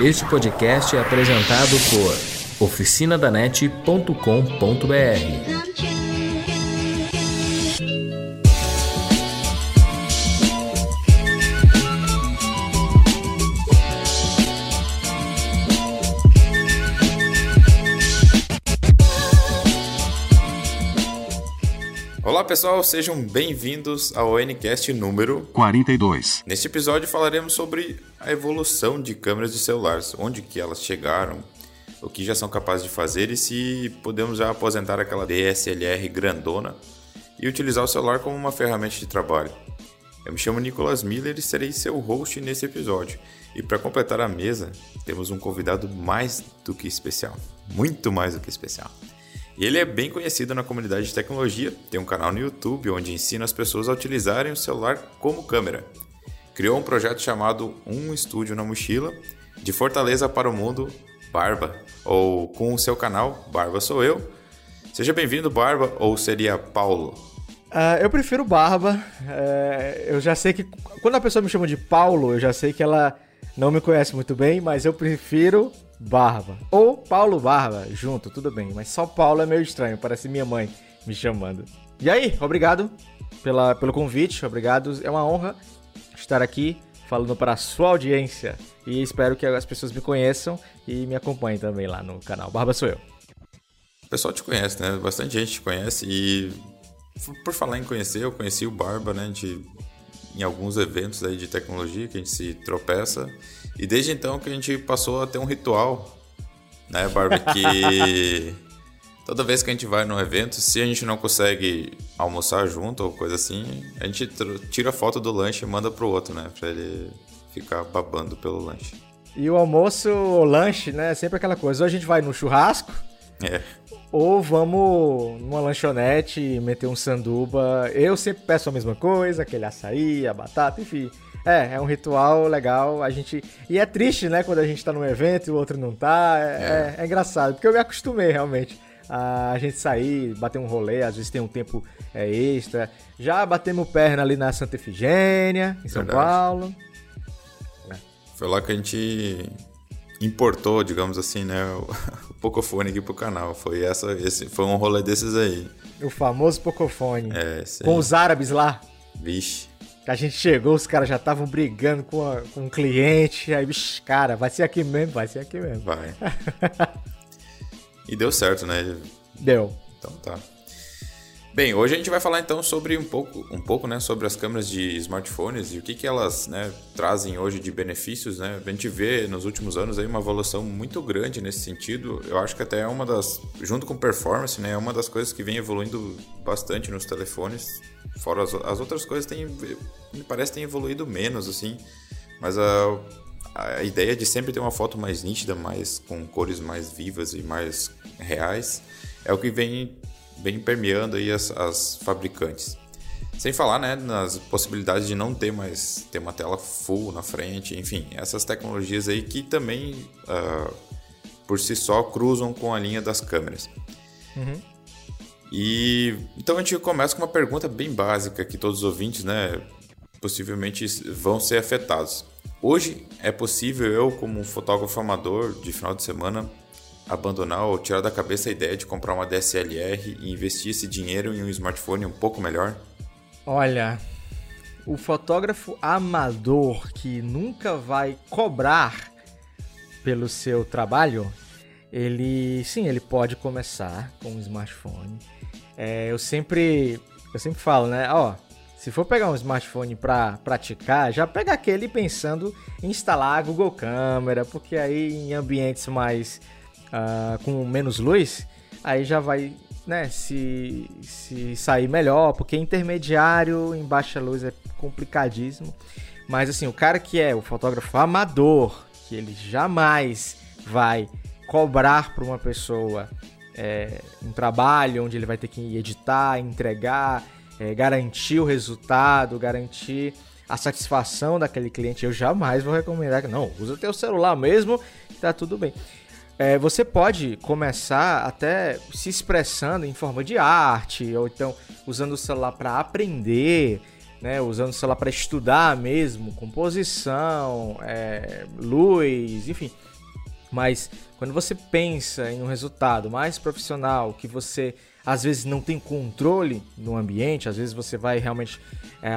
Este podcast é apresentado por oficinadanet.com.br. pessoal, sejam bem-vindos ao Ncast número 42. Neste episódio falaremos sobre a evolução de câmeras de celulares, onde que elas chegaram, o que já são capazes de fazer e se podemos já aposentar aquela DSLR grandona e utilizar o celular como uma ferramenta de trabalho. Eu me chamo Nicolas Miller e serei seu host nesse episódio. E para completar a mesa, temos um convidado mais do que especial, muito mais do que especial. E ele é bem conhecido na comunidade de tecnologia, tem um canal no YouTube onde ensina as pessoas a utilizarem o celular como câmera. Criou um projeto chamado Um Estúdio na Mochila, de Fortaleza para o Mundo, Barba, ou com o seu canal Barba Sou Eu. Seja bem-vindo, Barba, ou seria Paulo? Uh, eu prefiro Barba. Uh, eu já sei que. Quando a pessoa me chama de Paulo, eu já sei que ela não me conhece muito bem, mas eu prefiro Barba. Ou Paulo Barba, junto, tudo bem. Mas só Paulo é meio estranho, parece minha mãe me chamando. E aí, obrigado pela, pelo convite, obrigado. É uma honra estar aqui falando para a sua audiência. E espero que as pessoas me conheçam e me acompanhem também lá no canal. Barba sou eu. O pessoal te conhece, né? Bastante gente te conhece e por falar em conhecer, eu conheci o Barba, né? Em alguns eventos aí de tecnologia que a gente se tropeça e desde então que a gente passou a ter um ritual, né, Barbie? Que toda vez que a gente vai num evento, se a gente não consegue almoçar junto ou coisa assim, a gente tira foto do lanche e manda pro outro, né? Pra ele ficar babando pelo lanche. E o almoço, o lanche, né? É sempre aquela coisa. Ou a gente vai no churrasco. É. Ou vamos numa lanchonete meter um sanduba. Eu sempre peço a mesma coisa, aquele açaí, a batata, enfim. É, é um ritual legal. A gente. E é triste, né? Quando a gente tá num evento e o outro não tá. É, é. é, é engraçado, porque eu me acostumei realmente a gente sair, bater um rolê, às vezes tem um tempo é, extra. Já batemos perna ali na Santa Efigênia, em São Verdade. Paulo. Foi lá que a gente importou, digamos assim, né, o Pocofone aqui pro canal. Foi essa, esse, foi um rolê desses aí. O famoso Pocofone. É, Com os árabes lá. Vixe a gente chegou, os caras já estavam brigando com, a, com um cliente. Aí, bicho, cara, vai ser aqui mesmo, vai ser aqui mesmo. Vai. e deu certo, né? Deu. Então tá. Bem, hoje a gente vai falar então sobre um pouco, um pouco né, sobre as câmeras de smartphones e o que, que elas né, trazem hoje de benefícios. Né? A gente vê nos últimos anos aí uma evolução muito grande nesse sentido. Eu acho que até é uma das, junto com performance, né, é uma das coisas que vem evoluindo bastante nos telefones. Fora as, as outras coisas, tem, me parece tem evoluído menos, assim. Mas a, a ideia de sempre ter uma foto mais nítida, mais com cores mais vivas e mais reais, é o que vem bem permeando aí as, as fabricantes. Sem falar né, nas possibilidades de não ter mais ter uma tela full na frente, enfim, essas tecnologias aí que também uh, por si só cruzam com a linha das câmeras. Uhum. E então a gente começa com uma pergunta bem básica que todos os ouvintes, né, possivelmente vão ser afetados. Hoje é possível eu, como um fotógrafo amador de final de semana, abandonar ou tirar da cabeça a ideia de comprar uma DSLR e investir esse dinheiro em um smartphone um pouco melhor? Olha, o fotógrafo amador que nunca vai cobrar pelo seu trabalho, ele sim, ele pode começar com um smartphone. É, eu sempre eu sempre falo, né? Ó, se for pegar um smartphone para praticar, já pega aquele pensando em instalar a Google Câmera, porque aí em ambientes mais uh, com menos luz, aí já vai né, se, se sair melhor, porque intermediário em baixa luz é complicadíssimo. Mas assim, o cara que é o fotógrafo amador, que ele jamais vai cobrar para uma pessoa é, um trabalho onde ele vai ter que editar, entregar, é, garantir o resultado, garantir a satisfação daquele cliente, eu jamais vou recomendar que não, usa teu celular mesmo, tá tudo bem é, você pode começar até se expressando em forma de arte, ou então usando o celular para aprender. né, usando o celular para estudar mesmo, composição, é, luz, enfim. Mas quando você pensa em um resultado mais profissional, que você às vezes não tem controle no ambiente, às vezes você vai realmente, é,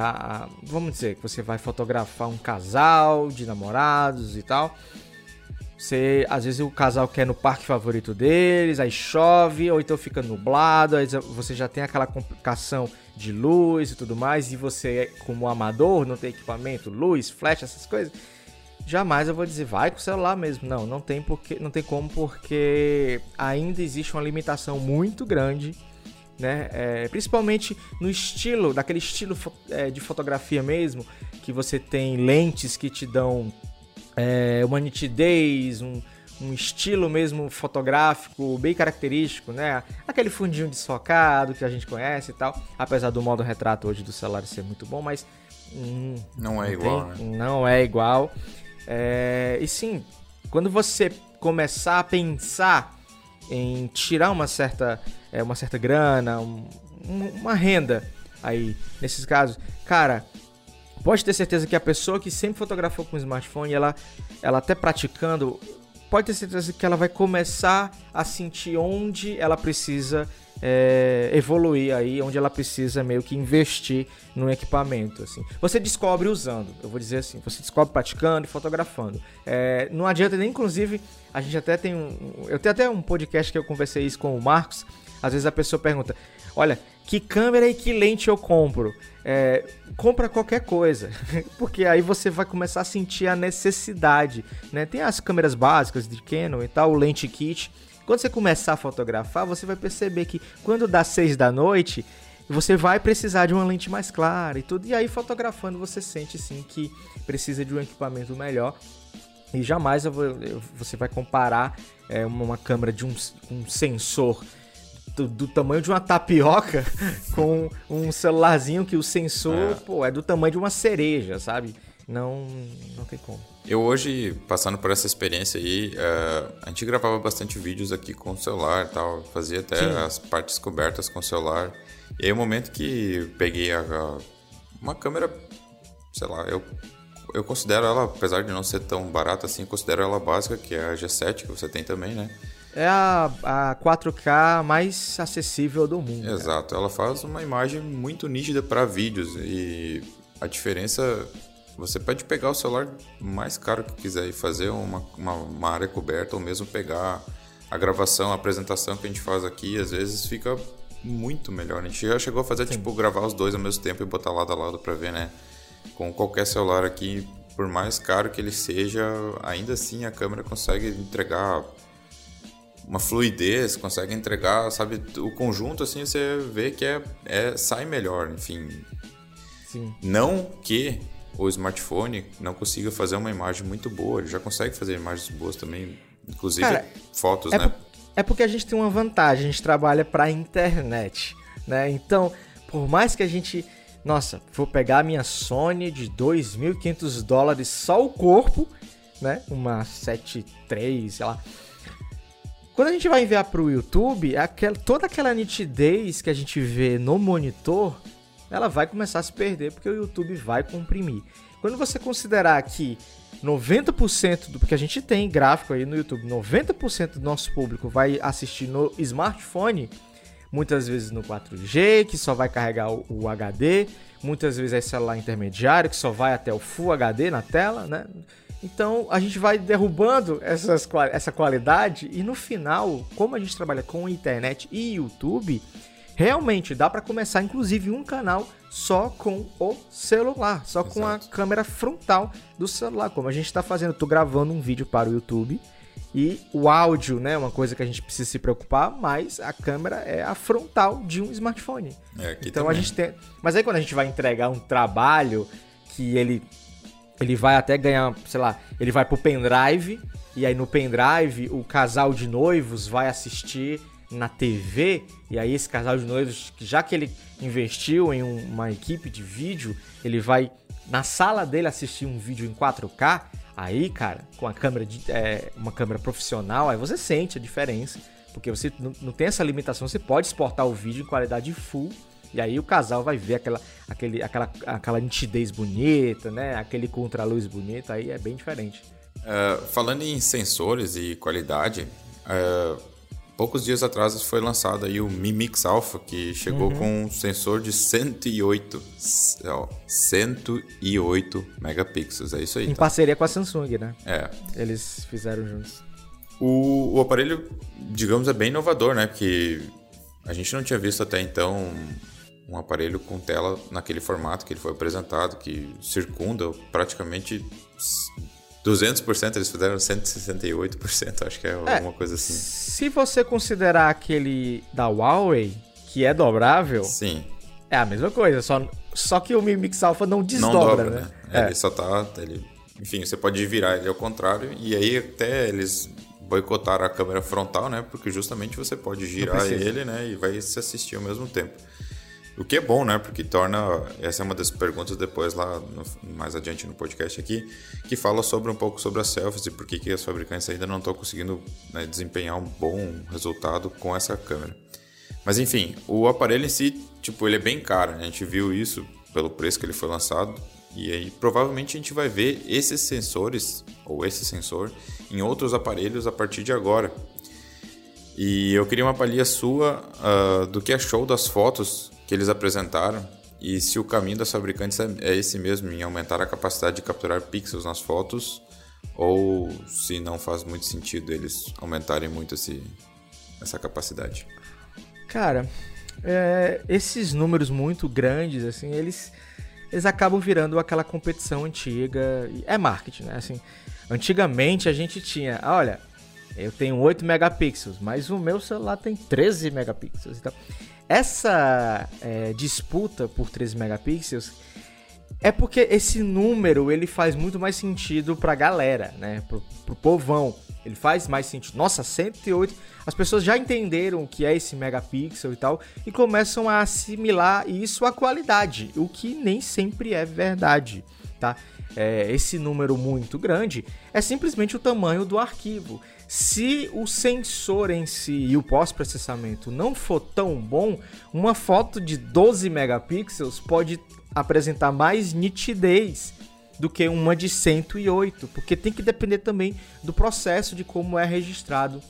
vamos dizer, que você vai fotografar um casal de namorados e tal. Você, às vezes o casal quer no parque favorito deles, aí chove, ou então fica nublado, aí você já tem aquela complicação de luz e tudo mais, e você, como amador, não tem equipamento, luz, flash, essas coisas. Jamais eu vou dizer, vai com o celular mesmo. Não, não tem, porque, não tem como, porque ainda existe uma limitação muito grande, né? É, principalmente no estilo, daquele estilo é, de fotografia mesmo, que você tem lentes que te dão é, uma nitidez, um, um estilo mesmo fotográfico bem característico, né? Aquele fundinho desfocado que a gente conhece e tal. Apesar do modo retrato hoje do celular ser muito bom, mas. Hum, não é não igual, tem, né? Não é igual. É, e sim, quando você começar a pensar em tirar uma certa, é, uma certa grana, um, uma renda aí, nesses casos, cara, pode ter certeza que a pessoa que sempre fotografou com smartphone, ela, ela até praticando, pode ter certeza que ela vai começar a sentir onde ela precisa é, evoluir aí, onde ela precisa meio que investir no equipamento. Assim. Você descobre usando, eu vou dizer assim, você descobre praticando e fotografando. É, não adianta nem, inclusive, a gente até tem um. Eu tenho até um podcast que eu conversei isso com o Marcos. Às vezes a pessoa pergunta: Olha, que câmera e que lente eu compro? É, compra qualquer coisa, porque aí você vai começar a sentir a necessidade, né? Tem as câmeras básicas de Canon e tal, o lente kit. Quando você começar a fotografar, você vai perceber que quando dá seis da noite, você vai precisar de uma lente mais clara e tudo. E aí fotografando você sente sim que precisa de um equipamento melhor. E jamais você vai comparar é, uma câmera de um, um sensor do, do, tamanho de uma tapioca com um celularzinho que o sensor, é. pô, é do tamanho de uma cereja, sabe? Não, não tem como. Eu hoje, passando por essa experiência aí, uh, a gente gravava bastante vídeos aqui com o celular e tal, fazia até Sim. as partes cobertas com o celular. E aí o momento que peguei a, a, uma câmera, sei lá, eu, eu considero ela, apesar de não ser tão barata assim, considero ela básica, que é a G7 que você tem também, né? É a, a 4K mais acessível do mundo. Exato, ela faz uma imagem muito nítida para vídeos e a diferença você pode pegar o celular mais caro que quiser e fazer uma, uma, uma, área coberta ou mesmo pegar a gravação, a apresentação que a gente faz aqui, às vezes fica muito melhor. A gente já chegou a fazer, Sim. tipo, gravar os dois ao mesmo tempo e botar lado a lado para ver, né? Com qualquer celular aqui, por mais caro que ele seja, ainda assim a câmera consegue entregar uma fluidez, consegue entregar, sabe, o conjunto assim você vê que é, é sai melhor, enfim. Sim. Não que o smartphone não consiga fazer uma imagem muito boa. Ele já consegue fazer imagens boas também, inclusive Cara, fotos, é né? é porque a gente tem uma vantagem, a gente trabalha para a internet, né? Então, por mais que a gente, nossa, vou pegar a minha Sony de 2.500 dólares só o corpo, né? Uma 7.3, sei lá. Quando a gente vai enviar para o YouTube, aquela, toda aquela nitidez que a gente vê no monitor ela vai começar a se perder porque o YouTube vai comprimir. Quando você considerar que 90% do porque a gente tem gráfico aí no YouTube, 90% do nosso público vai assistir no smartphone, muitas vezes no 4G, que só vai carregar o, HD, muitas vezes é celular intermediário, que só vai até o Full HD na tela, né? Então a gente vai derrubando essas, essa qualidade e no final, como a gente trabalha com internet e YouTube, realmente dá para começar, inclusive, um canal só com o celular, só Exato. com a câmera frontal do celular, como a gente está fazendo. Tô gravando um vídeo para o YouTube e o áudio, né, uma coisa que a gente precisa se preocupar, mas a câmera é a frontal de um smartphone. É, então também. a gente tem, mas aí quando a gente vai entregar um trabalho que ele ele vai até ganhar, sei lá, ele vai pro pendrive e aí no pendrive o casal de noivos vai assistir na TV, e aí esse casal de noivos, já que ele investiu em uma equipe de vídeo, ele vai na sala dele assistir um vídeo em 4K, aí, cara, com a câmera de, é, uma câmera profissional, aí você sente a diferença, porque você não, tem essa limitação, você pode exportar o vídeo em qualidade full E aí o casal vai ver aquela, aquele, aquela, aquela nitidez bonita, né? Aquele contraluz bonito, aí é bem diferente. Uh, falando em sensores e qualidade, uh, poucos dias atrás foi lançado aí o Mi Mix Alpha, que chegou uhum. com um sensor de 108, ó, 108 megapixels, é isso aí. Em tá? parceria com a Samsung, né? É. Eles fizeram juntos. O, o aparelho, digamos, é bem inovador, né? Porque a gente não tinha visto até então um aparelho com tela naquele formato que ele foi apresentado, que circunda praticamente 200%, eles fizeram 168%, acho que é, é alguma coisa assim. Se você considerar aquele da Huawei, que é dobrável, Sim. é a mesma coisa, só, só que o Mi Mix Alpha não desdobra, não dobra, né? né? É. Ele só tá... Ele, enfim, você pode virar ele ao contrário, e aí até eles boicotaram a câmera frontal, né? Porque justamente você pode girar ele, né? E vai se assistir ao mesmo tempo. O que é bom, né? Porque torna. Essa é uma das perguntas depois lá, no, mais adiante no podcast aqui, que fala sobre um pouco sobre as selfies e por que, que as fabricantes ainda não estão conseguindo né, desempenhar um bom resultado com essa câmera. Mas enfim, o aparelho em si, tipo, ele é bem caro, né? A gente viu isso pelo preço que ele foi lançado. E aí provavelmente a gente vai ver esses sensores, ou esse sensor, em outros aparelhos a partir de agora. E eu queria uma palhinha sua uh, do que achou das fotos que eles apresentaram e se o caminho das fabricantes é, é esse mesmo, em aumentar a capacidade de capturar pixels nas fotos, ou se não faz muito sentido eles aumentarem muito esse, essa capacidade. Cara, é, esses números muito grandes, assim, eles, eles acabam virando aquela competição antiga. É marketing, né? Assim, antigamente a gente tinha, olha, eu tenho 8 megapixels, mas o meu celular tem 13 megapixels. Então, essa é, disputa por 13 megapixels é porque esse número ele faz muito mais sentido pra galera, né? Pro, pro povão. Ele faz mais sentido. Nossa, 108. As pessoas já entenderam o que é esse megapixel e tal e começam a assimilar isso à qualidade, o que nem sempre é verdade, tá? É, esse número muito grande é simplesmente o tamanho do arquivo. Se o sensor em si e o pós-processamento não for tão bom, uma foto de 12 megapixels pode apresentar mais nitidez do que uma de 108, porque tem que depender também do processo de como é registrado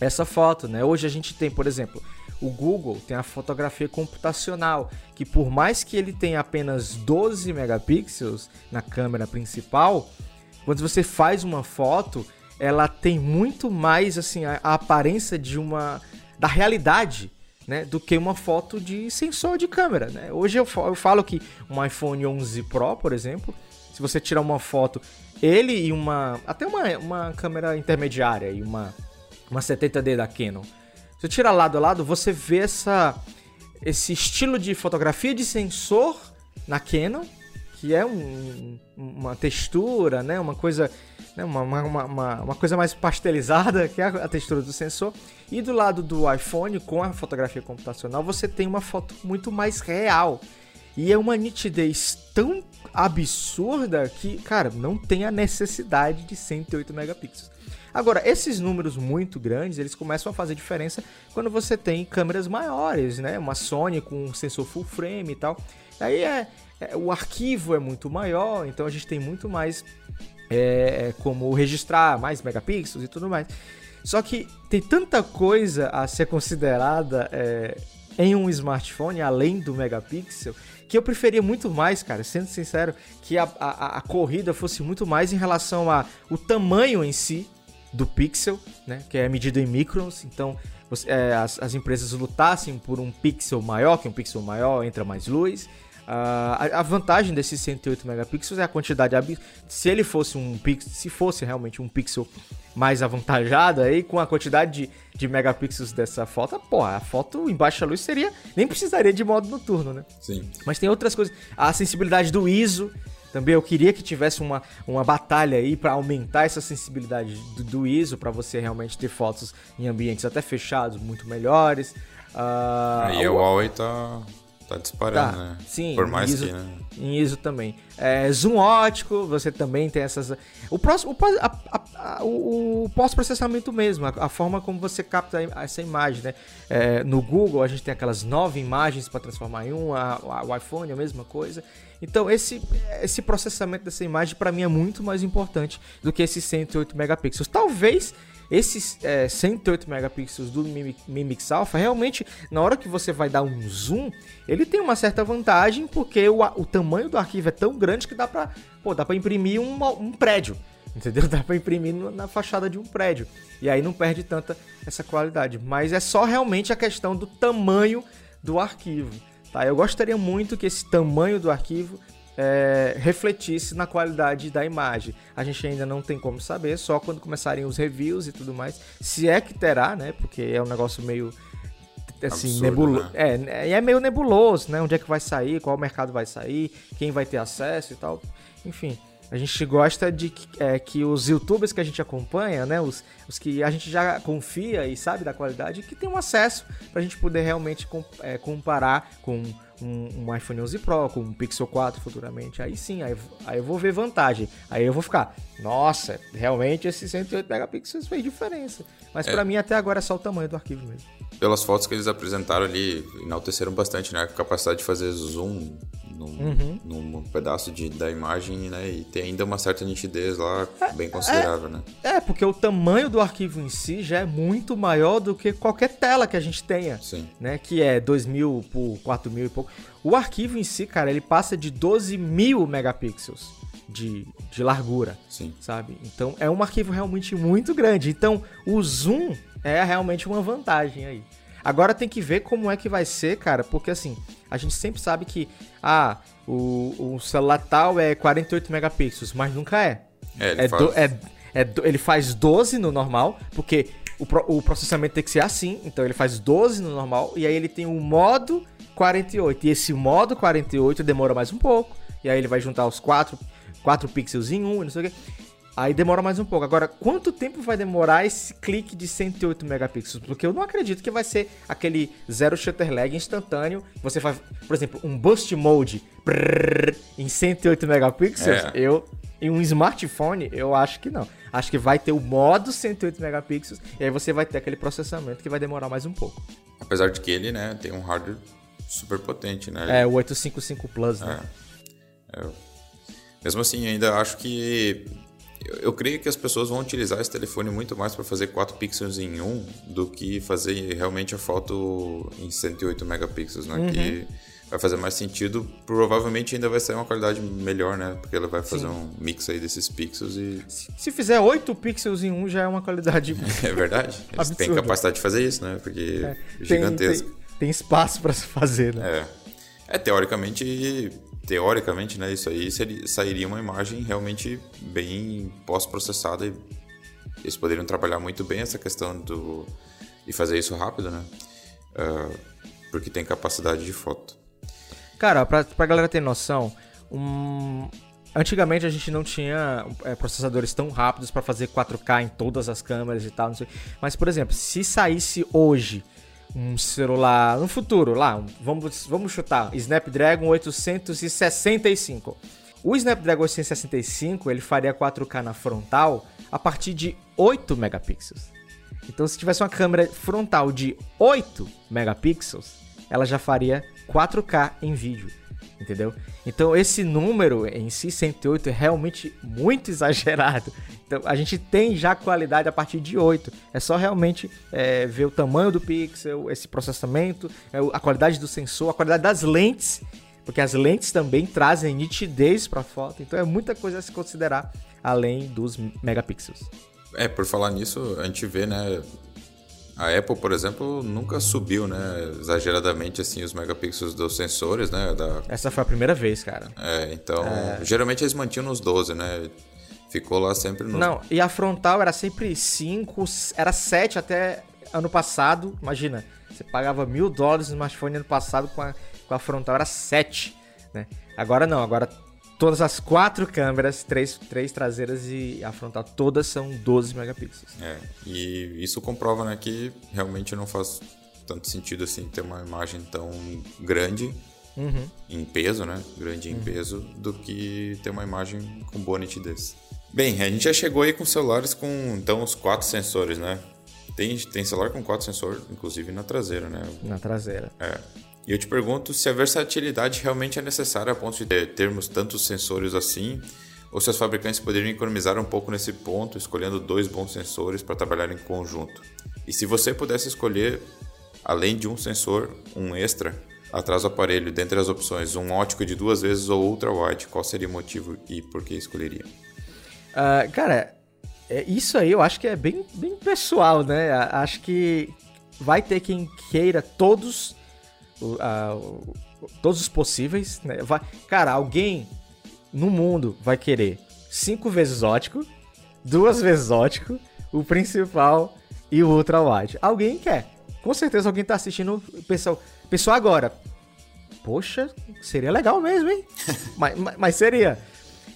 essa foto, né? Hoje a gente tem, por exemplo, o Google tem a fotografia computacional, que por mais que ele tenha apenas 12 megapixels na câmera principal, quando você faz uma foto, ela tem muito mais assim a, a aparência de uma da realidade, né, do que uma foto de sensor de câmera, né? Hoje eu, eu falo que um iPhone 11 Pro, por exemplo, se você tirar uma foto, ele e uma até uma, uma câmera intermediária e uma uma 70D da Canon. Se você tirar lado a lado, você vê essa esse estilo de fotografia de sensor na Canon, que é um, uma textura, né, uma coisa né, uma, uma, uma, uma, coisa mais pastelizada, que é a textura do sensor. E do lado do iPhone, com a fotografia computacional, você tem uma foto muito mais real. E é uma nitidez tão absurda que, cara, não tem a necessidade de 108 megapixels. Agora, esses números muito grandes, eles começam a fazer diferença quando você tem câmeras maiores, né? Uma Sony com um sensor full frame e tal. Aí é, é o arquivo é muito maior, então a gente tem muito mais é, é, como registrar mais megapixels e tudo mais. Só que tem tanta coisa a ser considerada é, em um smartphone, além do megapixel, que eu preferia muito mais, cara, sendo sincero, que a, a, a corrida fosse muito mais em relação a o tamanho em si do pixel, né, que é medido em microns, então você, é, as, as empresas lutassem por um pixel maior, que um pixel maior entra mais luz, Uh, a vantagem desses 108 megapixels é a quantidade se ele fosse um pixel, se fosse realmente um pixel mais avantajado aí com a quantidade de, de megapixels dessa foto, pô, a foto em baixa luz seria nem precisaria de modo noturno, né? Sim. Mas tem outras coisas, a sensibilidade do ISO também eu queria que tivesse uma, uma batalha aí para aumentar essa sensibilidade do, do ISO para você realmente ter fotos em ambientes até fechados muito melhores. Uh, aí a Huawei tá Tá disparando, tá. né? Sim, Por mais ISO, que, né? Em ISO também. É, zoom ótico, você também tem essas. O, próximo, o, o pós-processamento mesmo, a, a, forma como você capta essa imagem, né? É, no Google a gente tem aquelas nove imagens para transformar em uma, o iPhone é a mesma coisa. Então esse, esse processamento dessa imagem para mim é muito mais importante do que esses 108 megapixels. Talvez esses é, 108 megapixels do Mimix Alpha, realmente, na hora que você vai dar um zoom, ele tem uma certa vantagem, porque o, o tamanho do arquivo é tão grande que dá pra, pô, dá pra imprimir um, um prédio. Entendeu? Dá pra imprimir na fachada de um prédio. E aí não perde tanta essa qualidade. Mas é só realmente a questão do tamanho do arquivo. Tá? Eu gostaria muito que esse tamanho do arquivo é, refletisse na qualidade da imagem. A gente ainda não tem como saber, só quando começarem os reviews e tudo mais. Se é que terá, né? Porque é um negócio meio assim, nebuloso. Né? É, é meio nebuloso, né? Onde é que vai sair, qual mercado vai sair, quem vai ter acesso e tal. Enfim. A gente gosta de que, é, que os youtubers que a gente acompanha, né? Os, os que a gente já confia e sabe da qualidade, que tenham acesso para a gente poder realmente é, comparar com um, um, iPhone 11 Pro, com um Pixel 4 futuramente. Aí sim, aí, aí eu vou ver vantagem. Aí eu vou ficar, nossa, realmente esse 108 megapixels fez diferença. Mas é. para mim até agora é só o tamanho do arquivo mesmo. Pelas fotos que eles apresentaram ali, enalteceram bastante, né? A capacidade de fazer zoom num, uhum. num pedaço de, da imagem, né? E tem ainda uma certa nitidez lá é, bem considerável, é, né? É, porque o tamanho do arquivo em si já é muito maior do que qualquer tela que a gente tenha. Sim. Né? Que é 2000 por 4000 e pouco. O arquivo em si, cara, ele passa de 12 mil megapixels de, de largura. Sim. Sabe? Então é um arquivo realmente muito grande. Então o zoom é realmente uma vantagem aí. Agora tem que ver como é que vai ser, cara, porque assim, a gente sempre sabe que ah, o, o celular tal é 48 megapixels, mas nunca é. É, ele, é, faz... Do, é, é do, ele faz 12 no normal, porque o, pro, o processamento tem que ser assim, então ele faz 12 no normal, e aí ele tem o modo 48. E esse modo 48 demora mais um pouco, e aí ele vai juntar os 4, 4 pixels em um, não sei o que. Aí demora mais um pouco. Agora, quanto tempo vai demorar esse clique de 108 megapixels? Porque eu não acredito que vai ser aquele zero shutter lag instantâneo. Você faz, por exemplo, um boost mode brrr, em 108 megapixels. É. Eu em um smartphone, eu acho que não. Acho que vai ter o modo 108 megapixels e aí você vai ter aquele processamento que vai demorar mais um pouco. Apesar de que ele, né, tem um hardware super potente, né? É, o 855 Plus, né? É. É. Mesmo assim, ainda acho que eu, creio que as pessoas vão utilizar esse telefone muito mais para fazer 4 pixels em 1 do que fazer realmente a foto em 108 megapixels, né? Uhum. Que vai fazer mais sentido. Provavelmente ainda vai sair uma qualidade melhor, né? Porque ela vai fazer Sim. um mix aí desses pixels e. Se fizer 8 pixels em 1 já é uma qualidade. é verdade. Eles têm capacidade de fazer isso, né? Porque é. gigantesco. Tem, tem, tem espaço para se fazer, né? É. É, teoricamente teoricamente, né, isso aí seria, sairia uma imagem realmente bem pós-processada e eles poderiam trabalhar muito bem essa questão do e fazer isso rápido, né? Uh, porque tem capacidade de foto. Cara, pra, pra galera ter noção, um... antigamente a gente não tinha é, processadores tão rápidos para fazer 4K em todas as câmeras e tal, não sei. Mas, por exemplo, se saísse hoje um celular no futuro, lá, vamos, vamos chutar, Snapdragon 865. O Snapdragon 865 ele faria 4K na frontal a partir de 8 megapixels. Então, se tivesse uma câmera frontal de 8 megapixels, ela já faria 4K em vídeo entendeu? Então esse número em si, 108, é realmente muito exagerado. Então a gente tem já qualidade a partir de 8. É só realmente é, ver o tamanho do pixel, esse processamento, é, a qualidade do sensor, a qualidade das lentes, porque as lentes também trazem nitidez para a foto. Então é muita coisa a se considerar além dos megapixels. É, por falar nisso, a gente vê, né, a Apple, por exemplo, nunca subiu, né, exageradamente assim os megapixels dos sensores, né? Da... Essa foi a primeira vez, cara. É, então, é... geralmente eles mantinham nos 12, né? Ficou lá sempre no Não, e a frontal era sempre 5, era 7 até ano passado. Imagina, você pagava mil dólares no smartphone ano passado com a, com a frontal, era 7, né? Agora não, agora Todas as quatro câmeras, três, três traseiras e a frontal, todas são 12 megapixels. É, e isso comprova né, que realmente não faz tanto sentido assim ter uma imagem tão grande uhum. em peso, né? Grande em uhum. peso, do que ter uma imagem com boa nitidez. Bem, a gente já chegou aí com celulares com então os quatro sensores, né? Tem, tem celular com quatro sensores, inclusive na traseira, né? Na traseira. É. E eu te pergunto se a versatilidade realmente é necessária a ponto de ter, termos tantos sensores assim, ou se os fabricantes poderiam economizar um pouco nesse ponto, escolhendo dois bons sensores para trabalhar em conjunto. E se você pudesse escolher, além de um sensor, um extra, atrás do aparelho, dentre as opções, um ótico de duas vezes ou ultra-wide, qual seria o motivo e por que escolheria? Uh, cara, é, isso aí eu acho que é bem, bem pessoal, né? Acho que vai ter quem queira todos uh, todos os possíveis. Né? Vai, cara, alguém no mundo vai querer cinco vezes ótico, duas vezes ótico, o principal e o ultra wide. Alguém quer. Com certeza alguém tá assistindo, pessoal, pessoal agora. Poxa, seria legal mesmo, hein? mas, mas, mas, seria.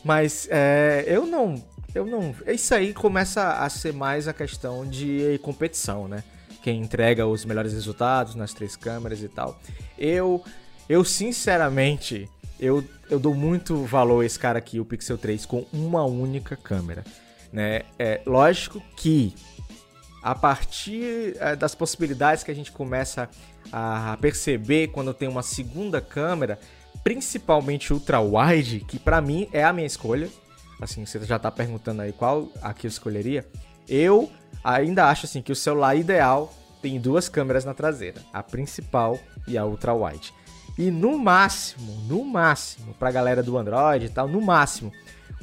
Mas é, eu não, eu não. Isso aí começa a ser mais a questão de competição, né? Quem entrega os melhores resultados nas três câmeras e tal. Eu, eu sinceramente, eu, eu dou muito valor a esse cara aqui, o Pixel 3, com uma única câmera. Né? É lógico que a partir é, das possibilidades que a gente começa a perceber quando tem uma segunda câmera, principalmente ultra wide, que para mim é a minha escolha. Assim, você já tá perguntando aí qual aqui eu escolheria. Eu ainda acho assim que o celular ideal tem duas câmeras na traseira, a principal e a ultra wide. E no máximo, no máximo, pra galera do Android e tal, no máximo,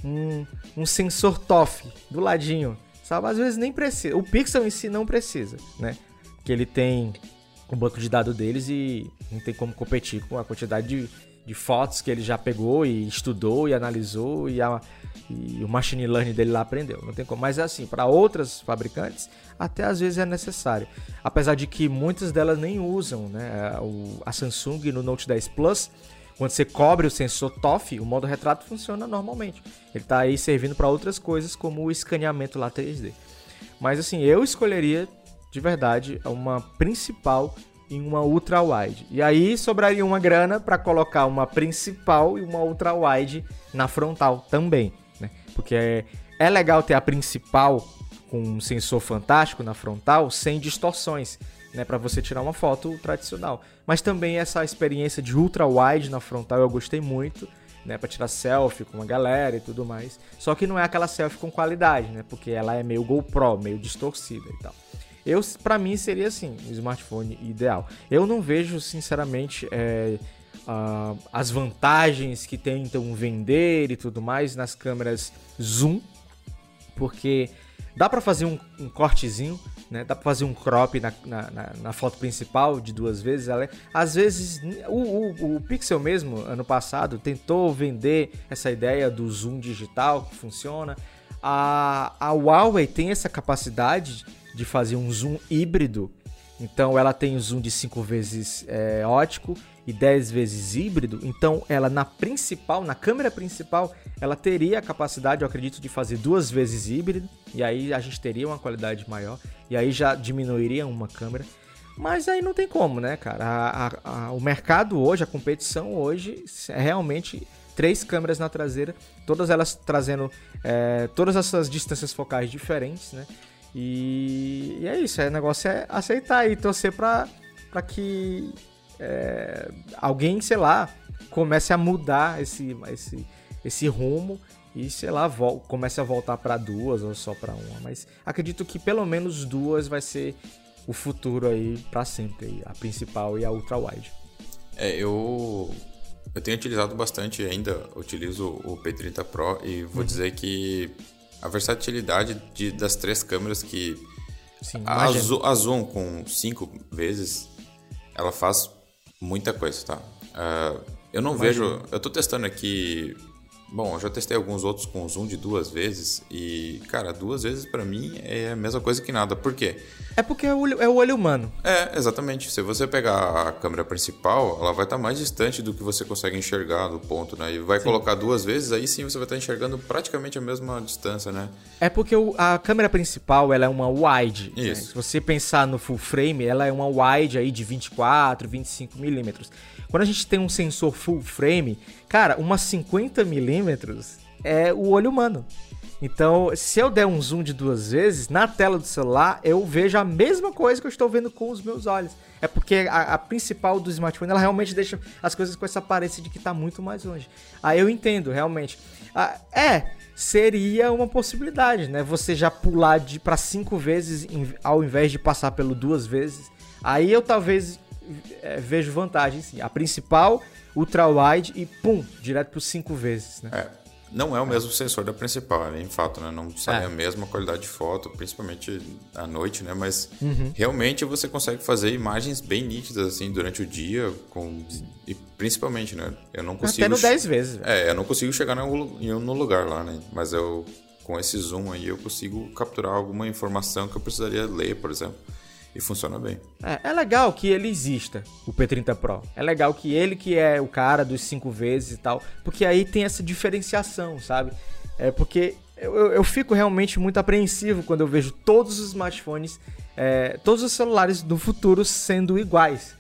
um, um sensor TOF do ladinho. Sabe? Às vezes nem precisa. O Pixel em si não precisa, né? Que ele tem o banco de dados deles e não tem como competir com a quantidade de, de fotos que ele já pegou e estudou e analisou e a, e o machine learning dele lá aprendeu. Não tem como. Mas é assim, para outras fabricantes, até às vezes é necessário. Apesar de que muitas delas nem usam, né? O, a Samsung no Note 10 Plus, quando você cobre o sensor TOF, o modo retrato funciona normalmente. Ele está aí servindo para outras coisas, como o escaneamento lá 3D. Mas assim, eu escolheria de verdade uma principal em uma ultra wide. E aí sobraria uma grana para colocar uma principal e uma ultra wide na frontal também. Porque é, é legal ter a principal com um sensor fantástico na frontal sem distorções, né, para você tirar uma foto tradicional. Mas também essa experiência de ultra wide na frontal eu gostei muito, né, para tirar selfie com uma galera e tudo mais. Só que não é aquela selfie com qualidade, né, porque ela é meio GoPro, meio distorcida e tal. Eu, para mim, seria assim, o smartphone ideal. Eu não vejo, sinceramente, é, uh, as vantagens que tentam vender e tudo mais nas câmeras zoom, porque dá para fazer um, um, cortezinho, né? Dá para fazer um crop na, na, na, na, foto principal de duas vezes. Ela, é, às vezes, o, o, o, Pixel mesmo, ano passado, tentou vender essa ideia do zoom digital que funciona. A, a Huawei tem essa capacidade de fazer um zoom híbrido. Então ela tem o zoom de 5 vezes é, ótico e 10 vezes híbrido, então ela na principal, na câmera principal, ela teria a capacidade, eu acredito, de fazer duas vezes híbrido, e aí a gente teria uma qualidade maior, e aí já diminuiria uma câmera. Mas aí não tem como, né, cara? A, a, a, o mercado hoje, a competição hoje, é realmente três câmeras na traseira, todas elas trazendo é, todas essas distâncias focais diferentes, né? E, e é isso, é, o negócio é aceitar e torcer para que é, alguém, sei lá, comece a mudar esse, esse, esse rumo e, sei lá, comece a voltar para duas ou só para uma. Mas acredito que pelo menos duas vai ser o futuro aí para sempre, a principal e a ultra wide. É, eu eu tenho utilizado bastante ainda, utilizo o P30 Pro e vou uhum. dizer que a versatilidade de, das três câmeras que Sim, a, a Zoom com cinco vezes ela faz muita coisa, tá? Uh, eu não vejo. Eu tô testando aqui Bom, eu já testei alguns outros com zoom de duas vezes e, cara, duas vezes para mim é a mesma coisa que nada. Por quê? É porque é o olho, é o olho humano. É, exatamente. Se você pegar a câmera principal, ela vai estar mais distante do que você consegue enxergar do ponto, né? E vai sim. colocar duas vezes, aí sim você vai estar enxergando praticamente a mesma distância, né? É porque o, a câmera principal, ela é uma wide. Isso. Né? Se você pensar no full frame, ela é uma wide aí de 24, 25 milímetros. Quando a gente tem um sensor full frame, cara, umas 50 milímetros é o olho humano. Então, se eu der um zoom de duas vezes, na tela do celular, eu vejo a mesma coisa que eu estou vendo com os meus olhos. É porque a, a principal do smartphone, ela realmente deixa as coisas com essa aparência de que está muito mais longe. Aí eu entendo, realmente. Ah, é, seria uma possibilidade, né? Você já pular de para cinco vezes ao invés de passar pelo duas vezes. Aí eu talvez é, vejo vantagem, sim. A principal, ultra wide e pum, direto por cinco vezes, né? É. Não é o mesmo sensor da principal, é em fato, né? Não sai é. a mesma qualidade de foto, principalmente à noite, né? Mas uhum. realmente você consegue fazer imagens bem nítidas, assim, durante o dia, com... e principalmente, né? Eu não consigo... Até no 10 vezes. É, eu não consigo chegar no, no lugar lá, né? Mas eu, com esse zoom aí, eu consigo capturar alguma informação que eu precisaria ler, por exemplo e funciona bem. É, é, legal que ele exista, o P30 Pro. É legal que ele que é o cara dos cinco vezes e tal, porque aí tem essa diferenciação, sabe? É porque eu, eu, eu fico realmente muito apreensivo quando eu vejo todos os smartphones, é, todos os celulares do futuro sendo iguais.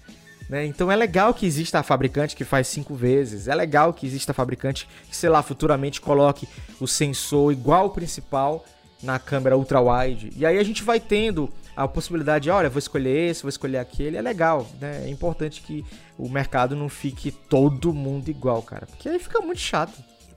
Né? Então é legal que exista a fabricante que faz cinco vezes. É legal que exista a fabricante que, sei lá, futuramente coloque o sensor igual ao principal na câmera ultra wide. E aí a gente vai tendo a possibilidade de, olha, vou escolher esse, vou escolher aquele, é legal, né? É importante que o mercado não fique todo mundo igual, cara, porque aí fica muito chato.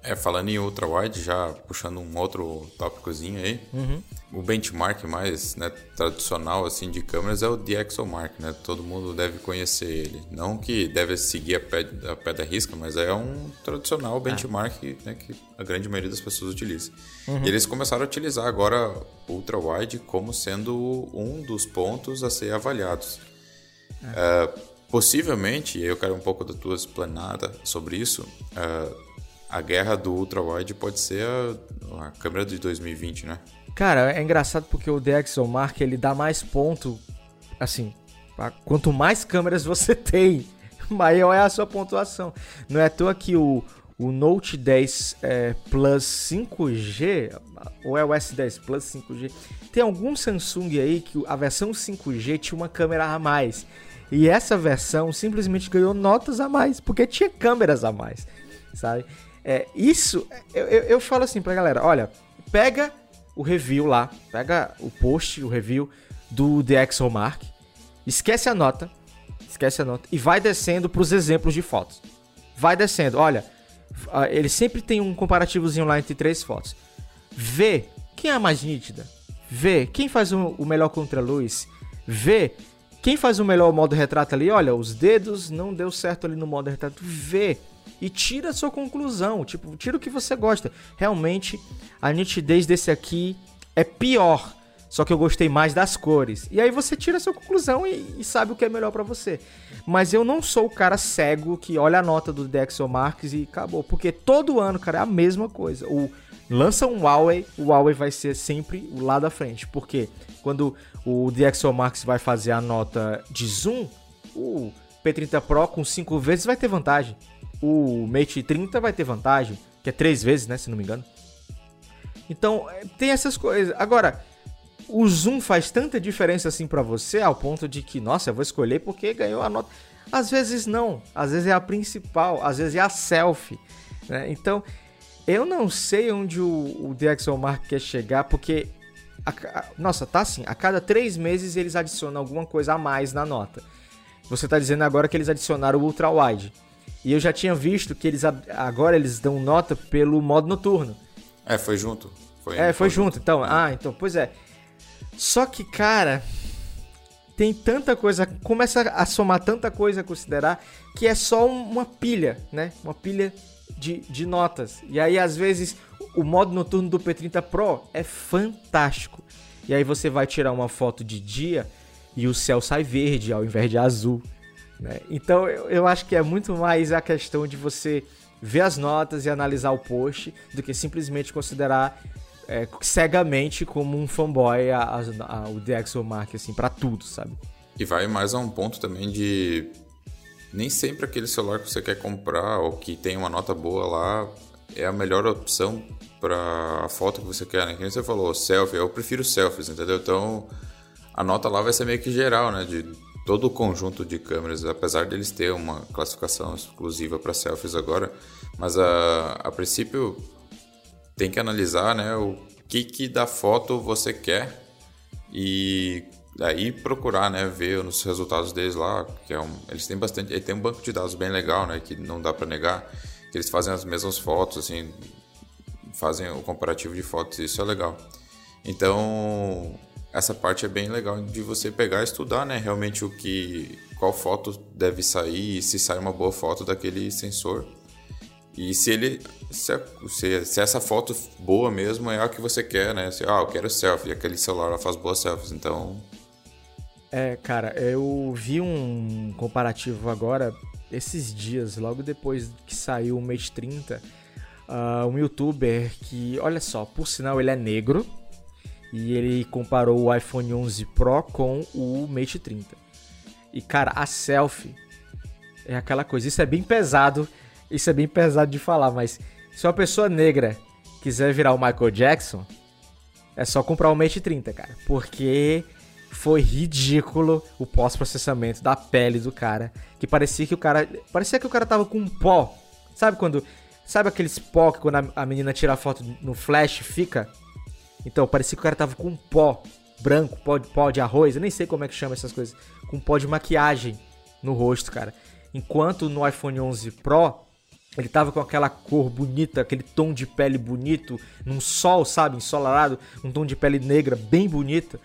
É, falando em ultra wide, já puxando um outro tópicozinho aí, uhum. o benchmark mais né, tradicional assim de câmeras é o DxOMark, né? Todo mundo deve conhecer ele. Não que deve seguir a pé, a pé da risca, mas é um tradicional benchmark é. né, que a grande maioria das pessoas utiliza. Uhum. E eles começaram a utilizar agora ultra wide como sendo um dos pontos a ser avaliados. É. Uh, possivelmente, e eu quero um pouco da tua explanada sobre isso, uh, a guerra do ultra-wide pode ser a, a, câmera de 2020, né? Cara, é engraçado porque o DxOMark ele dá mais ponto, assim, quanto mais câmeras você tem, maior é a sua pontuação. Não é à toa que o, o Note 10 é, Plus 5G, ou é o S10 Plus 5G, tem algum Samsung aí que a versão 5G tinha uma câmera a mais. E essa versão simplesmente ganhou notas a mais, porque tinha câmeras a mais, sabe? É, isso, eu, eu, eu falo assim pra galera, olha, pega o review lá, pega o post, o review do DxOMark, esquece a nota, esquece a nota e vai descendo pros exemplos de fotos. Vai descendo, olha, ele sempre tem um comparativozinho lá entre três fotos. Vê quem é a mais nítida, vê quem faz o, o melhor contra-luz, vê quem faz o melhor modo retrato ali, olha, os dedos não deu certo ali no modo retrato, vê e tira a sua conclusão. Tipo, tira o que você gosta. Realmente, a nitidez desse aqui é pior. Só que eu gostei mais das cores. E aí você tira a sua conclusão e, e sabe o que é melhor para você. Mas eu não sou o cara cego que olha a nota do Dexel Marques e acabou. Porque todo ano, cara, é a mesma coisa. O, lança um Huawei, o Huawei vai ser sempre o lado da frente. Porque quando o DxO Marks vai fazer a nota de zoom, o P30 Pro com 5 vezes vai ter vantagem. O Mate 30 vai ter vantagem, que é três vezes, né, se não me engano. Então, é, tem essas coisas. Agora, o zoom faz tanta diferença assim para você ao ponto de que, nossa, eu vou escolher porque ganhou a nota. Às vezes não, às vezes é a principal, às vezes é a selfie. Né? Então, eu não sei onde o, o DxOMark quer chegar, porque, a, a, nossa, tá assim, a cada três meses eles adicionam alguma coisa a mais na nota. Você tá dizendo agora que eles adicionaram o Ultra Wide. E eu já tinha visto que eles agora eles dão nota pelo modo noturno. É, foi junto. Foi, é, foi, foi junto. junto. Então, ah, então, pois é. Só que, cara, tem tanta coisa, começa a somar tanta coisa a considerar que é só uma pilha, né? Uma pilha de, de notas. E aí, às vezes, o modo noturno do P30 Pro é fantástico. E aí você vai tirar uma foto de dia e o céu sai verde ao invés de azul. Né? Então eu, eu acho que é muito mais a questão de você ver as notas e analisar o post do que simplesmente considerar é, cegamente como um fanboy a, a, a, o DxOMark, assim, para tudo, sabe? E vai mais a um ponto também de nem sempre aquele celular que você quer comprar ou que tem uma nota boa lá é a melhor opção para a foto que você quer, né? Você falou, selfie, eu prefiro selfies, entendeu? Então a nota lá vai ser meio que geral, né? De todo o conjunto de câmeras, apesar deles ter uma classificação exclusiva para selfies agora, mas a, a princípio tem que analisar, né? O que que da foto você quer e Daí procurar, né, ver os resultados deles lá, que é um, eles têm bastante, ele tem um banco de dados bem legal, né, que não dá para negar, que eles fazem as mesmas fotos, assim, fazem o comparativo de fotos, isso é legal. Então, essa parte é bem legal de você pegar e estudar, né, realmente o que, qual foto deve sair, se sai uma boa foto daquele sensor. E se ele, se, se, se essa foto boa mesmo é a que você quer, né, se, ah, eu quero selfie, aquele celular faz boas selfies, então. É, cara, eu vi um comparativo agora, esses dias, logo depois que saiu o Mate 30, uh, um youtuber que, olha só, por sinal ele é negro, e ele comparou o iPhone 11 Pro com o Mate 30. E, cara, a selfie é aquela coisa, isso é bem pesado, isso é bem pesado de falar, mas se uma pessoa negra quiser virar o Michael Jackson, é só comprar o Mate 30, cara, porque foi ridículo o pós-processamento da pele do cara. Que parecia que o cara. Parecia que o cara tava com um pó. Sabe quando. Sabe aqueles pó que quando a, a menina tira a foto no flash fica? Então, parecia que o cara tava com um pó branco, pó de, pó de arroz. Eu nem sei como é que chama essas coisas. Com pó de maquiagem no rosto, cara. Enquanto no iPhone 11 Pro, ele tava com aquela cor bonita, aquele tom de pele bonito, num sol, sabe, ensolarado, um tom de pele negra bem bonito.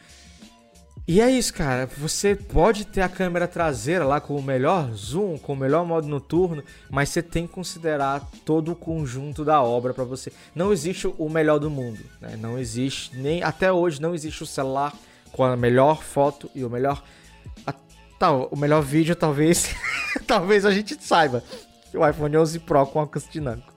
E é isso, cara. Você pode ter a câmera traseira lá com o melhor zoom, com o melhor modo noturno, mas você tem que considerar todo o conjunto da obra para você. Não existe o melhor do mundo, né? Não existe nem até hoje não existe o celular com a melhor foto e o melhor a, o melhor vídeo talvez talvez a gente saiba. O iPhone 11 Pro com óculos dinâmico.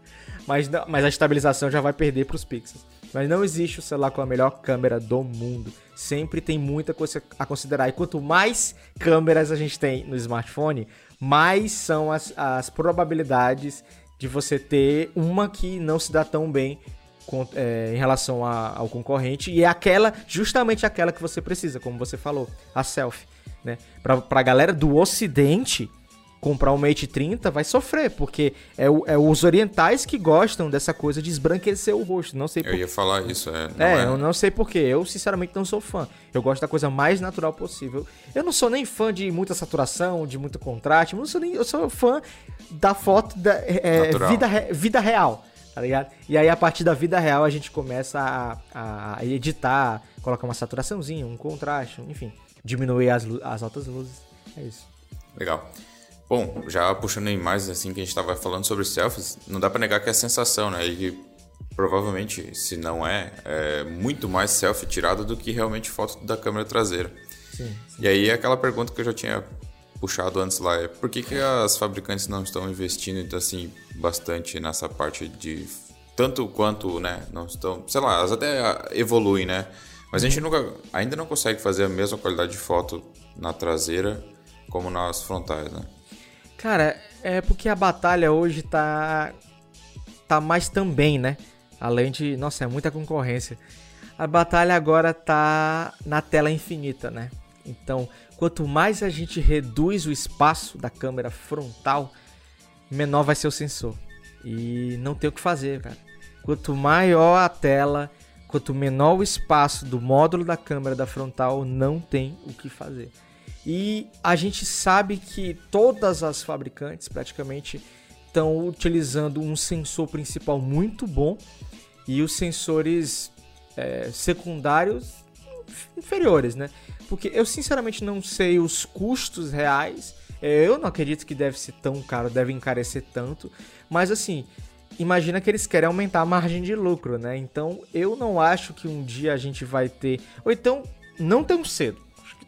Mas, mas a estabilização já vai perder para os pixels. Mas não existe o celular com a melhor câmera do mundo. Sempre tem muita coisa a considerar. E quanto mais câmeras a gente tem no smartphone, mais são as, as probabilidades de você ter uma que não se dá tão bem com, é, em relação a, ao concorrente. E é aquela, justamente aquela que você precisa, como você falou, a selfie. Né? Pra, pra galera do ocidente comprar um Mate 30 vai sofrer, porque é, o, é os orientais que gostam dessa coisa de esbranquecer o rosto. Não sei Eu por... ia falar isso, é. é, é, eu não sei porquê. Eu, sinceramente, não sou fã. Eu gosto da coisa mais natural possível. Eu não sou nem fã de muita saturação, de muito contraste. Eu, não sou nem, eu sou fã da foto da é, vida, vida real. Tá ligado? E aí, a partir da vida real, a gente começa a, a editar, colocar uma saturaçãozinha, um contraste, enfim, diminuir as, as altas luzes. É isso. Legal. Bom, já puxando em mais assim que a gente estava falando sobre selfies, não dá para negar que é a sensação, né? E provavelmente, se não é, é muito mais selfie tirado do que realmente foto da câmera traseira. Sim, sim. E aí aquela pergunta que eu já tinha puxado antes lá é por que, que as fabricantes não estão investindo assim bastante nessa parte de tanto quanto, né, não estão, sei lá, elas até evoluem, né? Mas a gente uhum. nunca, ainda não consegue fazer a mesma qualidade de foto na traseira como nas frontais, né? Cara, é porque a batalha hoje tá. tá mais também, né? Além de. Nossa, é muita concorrência. A batalha agora tá na tela infinita, né? Então, quanto mais a gente reduz o espaço da câmera frontal, menor vai ser o sensor. E não tem o que fazer, cara. Quanto maior a tela, quanto menor o espaço do módulo da câmera da frontal, não tem o que fazer. E a gente sabe que todas as fabricantes praticamente estão utilizando um sensor principal muito bom e os sensores é, secundários inferiores, né? Porque eu sinceramente não sei os custos reais. É, eu não acredito que deve ser tão caro, deve encarecer tanto. Mas assim, imagina que eles querem aumentar a margem de lucro, né? Então eu não acho que um dia a gente vai ter. Ou então, não tão cedo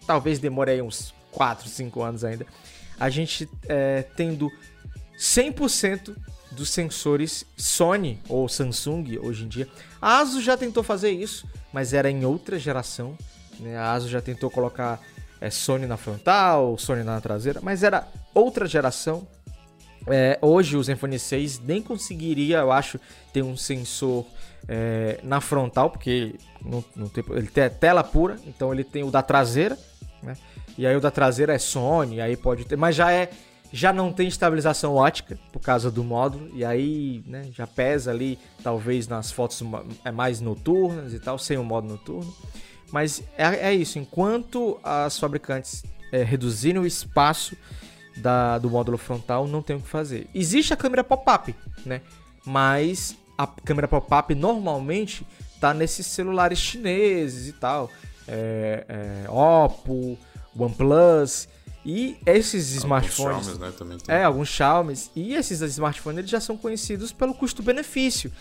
talvez demore aí uns 4, 5 anos ainda, a gente é, tendo 100% dos sensores Sony ou Samsung hoje em dia. A ASUS já tentou fazer isso, mas era em outra geração. Né? A ASUS já tentou colocar é, Sony na frontal, Sony na traseira, mas era outra geração. É, hoje o Zenfone 6 nem conseguiria, eu acho, ter um sensor é, na frontal, porque ele tem tela pura, então ele tem o da traseira, né? E aí o da traseira é Sony, aí pode ter, mas já é já não tem estabilização ótica por causa do módulo e aí né, já pesa ali talvez nas fotos é mais noturnas e tal sem o modo noturno. Mas é, é isso enquanto as fabricantes é, reduzirem o espaço da, do módulo frontal não tem o que fazer. Existe a câmera pop-up né? Mas a câmera pop-up normalmente tá nesses celulares chineses e tal é, é, Oppo OnePlus e esses smartphones. Xiaomi, né, também tem. É, alguns Xiaomi. E esses smartphones eles já são conhecidos pelo custo-benefício.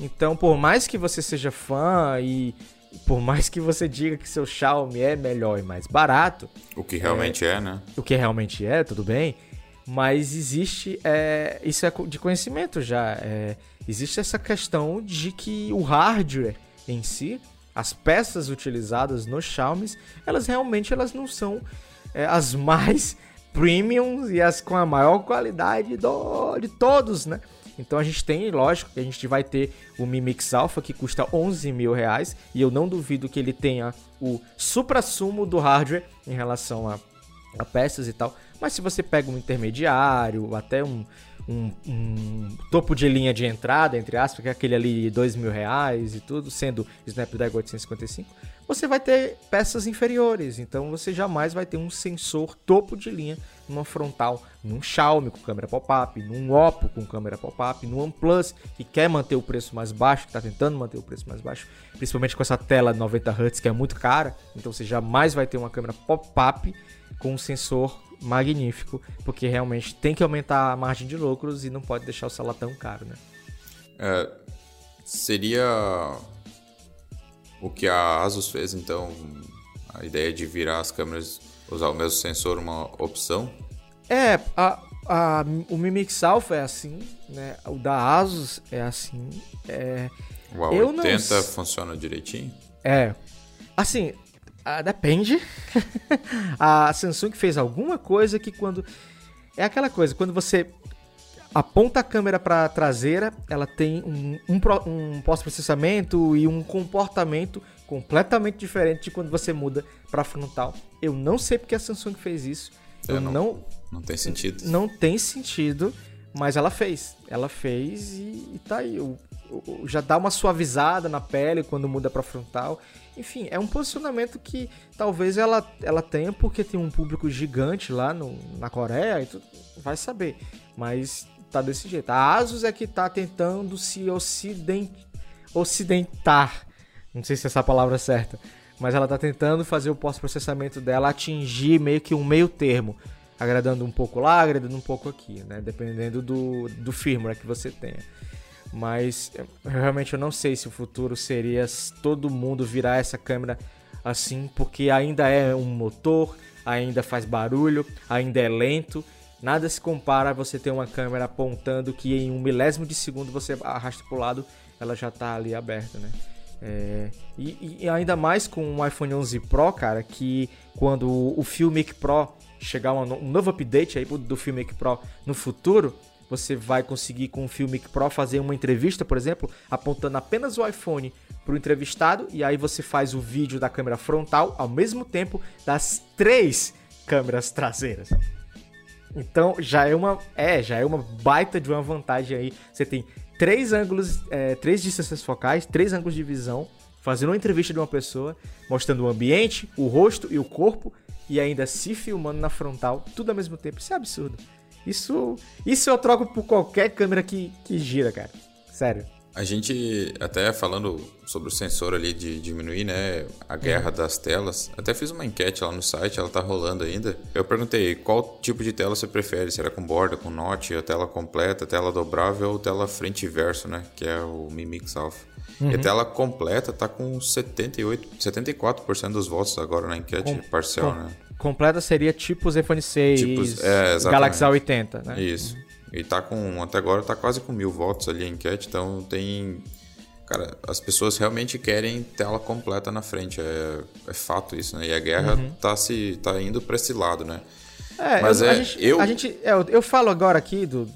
Então, por mais que você seja fã e por mais que você diga que seu Xiaomi é melhor e mais barato. O que realmente é, é né? O que realmente é, tudo bem. Mas existe. É, isso é de conhecimento já. É, existe essa questão de que o hardware em si, as peças utilizadas nos Xiaomi, elas realmente elas não são é, as mais premiums e as com a maior qualidade do, de todos, né? Então a gente tem, lógico, que a gente vai ter o Mi Mix Alpha que custa 11 mil reais e eu não duvido que ele tenha o supra-sumo do hardware em relação a, a peças e tal. Mas se você pega um intermediário, até um, um, um, topo de linha de entrada, entre aspas, que é aquele ali dois mil reais e tudo, sendo Snapdragon 855, você vai ter peças inferiores. Então você jamais vai ter um sensor topo de linha numa frontal, num Xiaomi com câmera pop-up, num Oppo com câmera pop-up, num OnePlus que quer manter o preço mais baixo, que está tentando manter o preço mais baixo, principalmente com essa tela 90 Hz que é muito cara. Então você jamais vai ter uma câmera pop-up com um sensor magnífico, porque realmente tem que aumentar a margem de lucros e não pode deixar o celular tão caro, né? É, seria o que a Asus fez, então, a ideia de virar as câmeras, usar o mesmo sensor, uma opção? É, a, a, o Mi Mix Alpha é assim, né? O da Asus é assim. É, o A80 não... funciona direitinho? É. Assim, ah, depende. a Samsung fez alguma coisa que quando. É aquela coisa, quando você aponta a câmera para traseira, ela tem um, um, um pós-processamento e um comportamento completamente diferente de quando você muda para frontal. Eu não sei porque a Samsung fez isso. Eu, Eu não, não, não tem sentido. Não tem sentido, mas ela fez. Ela fez e, e tá aí. O, o, já dá uma suavizada na pele quando muda para frontal. Enfim, é um posicionamento que talvez ela, ela tenha porque tem um público gigante lá no, na Coreia e tudo, vai saber. Mas tá desse jeito. A Asus é que tá tentando se ocident... ocidentar. Não sei se essa palavra é certa. Mas ela tá tentando fazer o pós-processamento dela atingir meio que um meio termo. Agradando um pouco lá, agradando um pouco aqui, né? Dependendo do, do firmware que você tenha. Mas realmente eu não sei se o futuro seria todo mundo virar essa câmera assim, porque ainda é um motor, ainda faz barulho, ainda é lento Nada se compara a você ter uma câmera apontando que em um milésimo de segundo você arrasta para o lado, ela já está ali aberta, né? É, e, e, ainda mais com o iPhone 11 Pro, cara, que quando o Filmic Pro chegar um novo update aí do Filmic Pro no futuro, você vai conseguir com o Filmic Pro fazer uma entrevista, por exemplo, apontando apenas o iPhone para o entrevistado e aí você faz o vídeo da câmera frontal ao mesmo tempo das três câmeras traseiras. Então já é uma. É, já é uma baita de uma vantagem aí. Você tem três ângulos, é, três distâncias focais, três ângulos de visão, fazendo uma entrevista de uma pessoa, mostrando o ambiente, o rosto e o corpo, e ainda se filmando na frontal, tudo ao mesmo tempo. Isso é absurdo. Isso, isso eu troco por qualquer câmera que, que gira, cara. Sério. A gente, até falando sobre o sensor ali de diminuir, né, a guerra uhum. das telas, até fiz uma enquete lá no site, ela tá rolando ainda. Eu perguntei qual tipo de tela você prefere, se era com borda, com note, a tela completa, tela dobrável ou tela frente e verso, né, que é o Mi Mix Alpha. Uhum. E a uhum. tela completa tá com 78, 74% dos votos agora na enquete com, parcial, com, né. Completa seria tipo o iPhone 6, tipos, é, Galaxy A80, né? Isso. E tá com. Até agora tá quase com mil votos ali a enquete, então tem. Cara, as pessoas realmente querem tela completa na frente. É, é fato isso, né? E a guerra uhum. tá, se, tá indo pra esse lado, né? É, Mas eu, é, a gente, eu... A gente, é, eu, eu falo agora aqui do.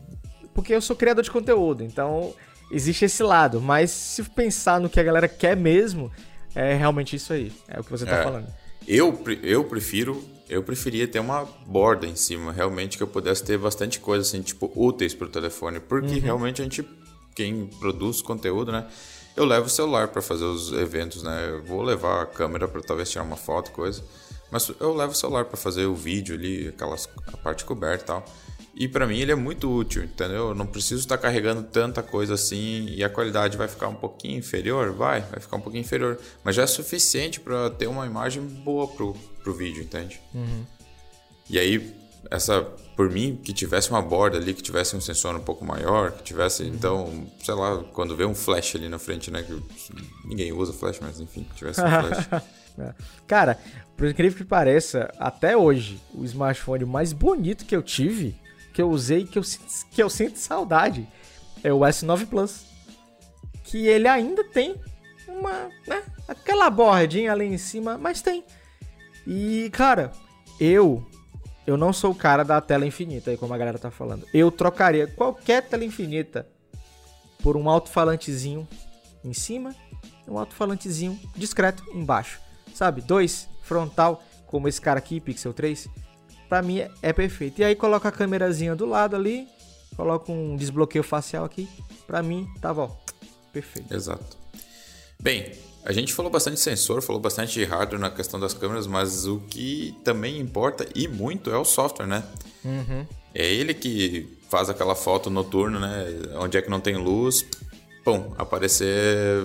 Porque eu sou criador de conteúdo, então existe esse lado. Mas se pensar no que a galera quer mesmo, é realmente isso aí. É o que você tá é. falando. Eu, eu prefiro eu preferia ter uma borda em cima, realmente que eu pudesse ter bastante coisa assim, tipo úteis para o telefone, porque uhum. realmente a gente quem produz conteúdo, né? Eu levo o celular para fazer os eventos, né? Eu vou levar a câmera para talvez tirar uma foto, coisa. Mas eu levo o celular para fazer o vídeo ali, aquelas a parte coberta e tal. E para mim ele é muito útil, entendeu? Eu não preciso estar carregando tanta coisa assim e a qualidade vai ficar um pouquinho inferior, vai, vai ficar um pouquinho inferior, mas já é suficiente para ter uma imagem boa pro, pro vídeo, entende? Uhum. E aí essa por mim que tivesse uma borda ali, que tivesse um sensor um pouco maior, que tivesse uhum. então, sei lá, quando vê um flash ali na frente, né, que ninguém usa flash, mas enfim, que tivesse um flash. É. Cara, por incrível que pareça, até hoje, o smartphone mais bonito que eu tive que eu usei que eu, que eu sinto saudade é o S9 Plus. Que ele ainda tem uma, né, aquela bordinha ali em cima, mas tem. E, cara, eu eu não sou o cara da tela infinita, aí como a galera tá falando. Eu trocaria qualquer tela infinita por um alto-falantezinho em cima e um alto-falantezinho discreto embaixo. Sabe? Dois, frontal, como esse cara aqui, Pixel 3 Pra mim é, perfeito. E aí coloca a câmerazinha do lado ali, coloca um desbloqueio facial aqui. Pra mim, tava, ó, perfeito. Exato. Bem, a gente falou bastante de sensor, falou bastante de hardware na questão das câmeras, mas o que também importa e muito é o software, né? Uhum. É ele que faz aquela foto noturna, né? Onde é que não tem luz, pum, aparecer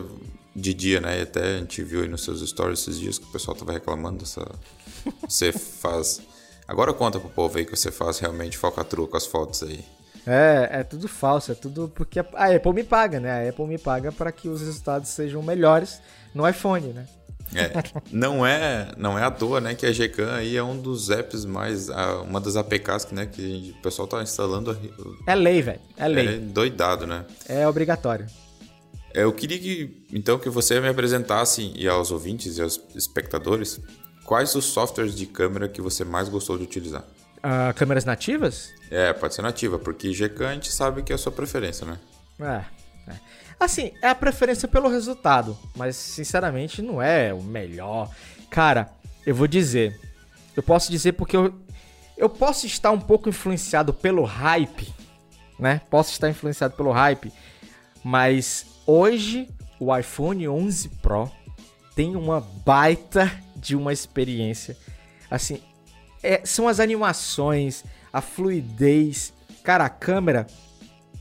de dia, né? E até a gente viu aí nos seus stories esses dias que o pessoal tava reclamando dessa. Você faz Agora conta pro povo aí que você faz realmente falcatrua com as fotos aí. É, é tudo falso, é tudo porque a Apple me paga, né? A Apple me paga para que os resultados sejam melhores no iPhone, né? É, não é, não é à toa, né, que a Gcam aí é um dos apps mais, uma das APKs que, né, que o pessoal tá instalando. É lei, velho, é lei. É doidado, né? É obrigatório. É, eu queria que, então, que você me apresentasse e aos ouvintes e aos espectadores Quais os softwares de câmera que você mais gostou de utilizar? Uh, câmeras nativas? É, pode ser nativa, porque Gcam a gente sabe que é a sua preferência, né? É, é. Assim, é a preferência pelo resultado, mas sinceramente não é o melhor. Cara, eu vou dizer, eu posso dizer porque eu, eu posso estar um pouco influenciado pelo hype, né? Posso estar influenciado pelo hype, mas hoje o iPhone 11 Pro tem uma baita de uma experiência. Assim, é, são as animações, a fluidez. Cara, a câmera.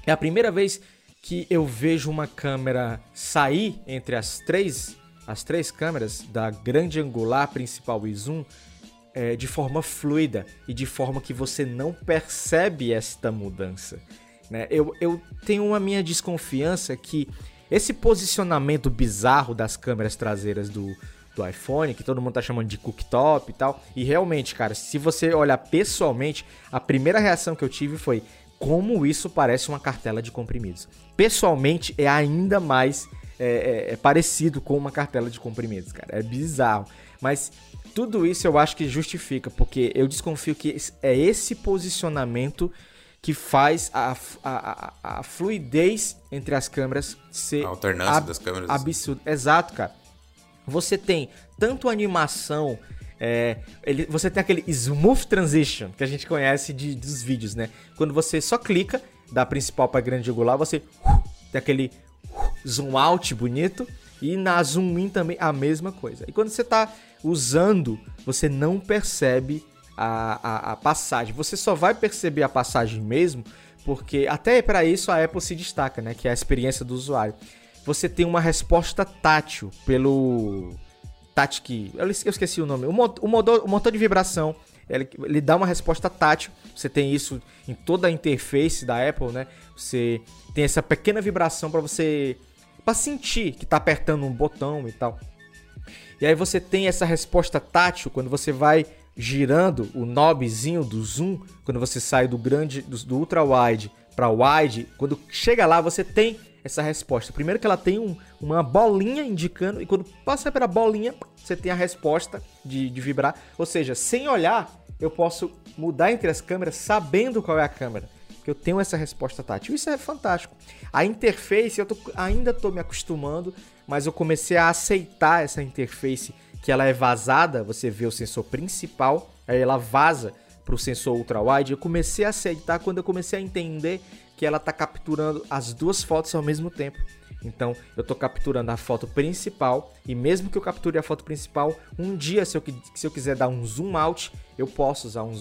É a primeira vez que eu vejo uma câmera sair entre as três, as três câmeras da grande angular principal e zoom é, de forma fluida e de forma que você não percebe esta mudança. Né? Eu, eu tenho uma minha desconfiança que esse posicionamento bizarro das câmeras traseiras do, do iPhone, que todo mundo tá chamando de cooktop e tal. E realmente, cara, se você olhar pessoalmente, a primeira reação que eu tive foi como isso parece uma cartela de comprimidos. Pessoalmente, é ainda mais é, é, é parecido com uma cartela de comprimidos, cara. É bizarro. Mas tudo isso eu acho que justifica, porque eu desconfio que é esse posicionamento que faz a, a, a, a fluidez entre as câmeras ser. A alternância ab das câmeras. Absurdo. Exato, cara você tem tanto animação. É, ele, você tem aquele smooth transition que a gente conhece de, dos vídeos, né? Quando você só clica da principal para grande angular, você uh, tem aquele uh, zoom out bonito e na zoom in também a mesma coisa. E quando você está usando, você não percebe a, a, a, passagem. Você só vai perceber a passagem mesmo porque até para isso a Apple se destaca, né? Que é a experiência do usuário você tem uma resposta tátil pelo. Tatic. Eu esqueci o nome. O motor, o motor, o motor de vibração. Ele, ele dá uma resposta tátil. Você tem isso em toda a interface da Apple, né? Você tem essa pequena vibração para você. para sentir que tá apertando um botão e tal. E aí você tem essa resposta tátil quando você vai girando o knobzinho do zoom, quando você sai do grande do, do ultra wide para wide, quando chega lá você tem essa resposta. Primeiro que ela tem um, uma bolinha indicando, e quando passa pela bolinha, você tem a resposta de, de vibrar. Ou seja, sem olhar, eu posso mudar entre as câmeras sabendo qual é a câmera. Eu tenho essa resposta tátil. Isso é fantástico. A interface, eu tô, ainda estou me acostumando, mas eu comecei a aceitar essa interface que ela é vazada. Você vê o sensor principal, aí ela vaza para o sensor ultra-wide. Eu comecei a aceitar quando eu comecei a entender que ela está capturando as duas fotos ao mesmo tempo. Então, eu estou capturando a foto principal e mesmo que eu capture a foto principal, um dia se eu, se eu quiser dar um zoom out, eu posso usar um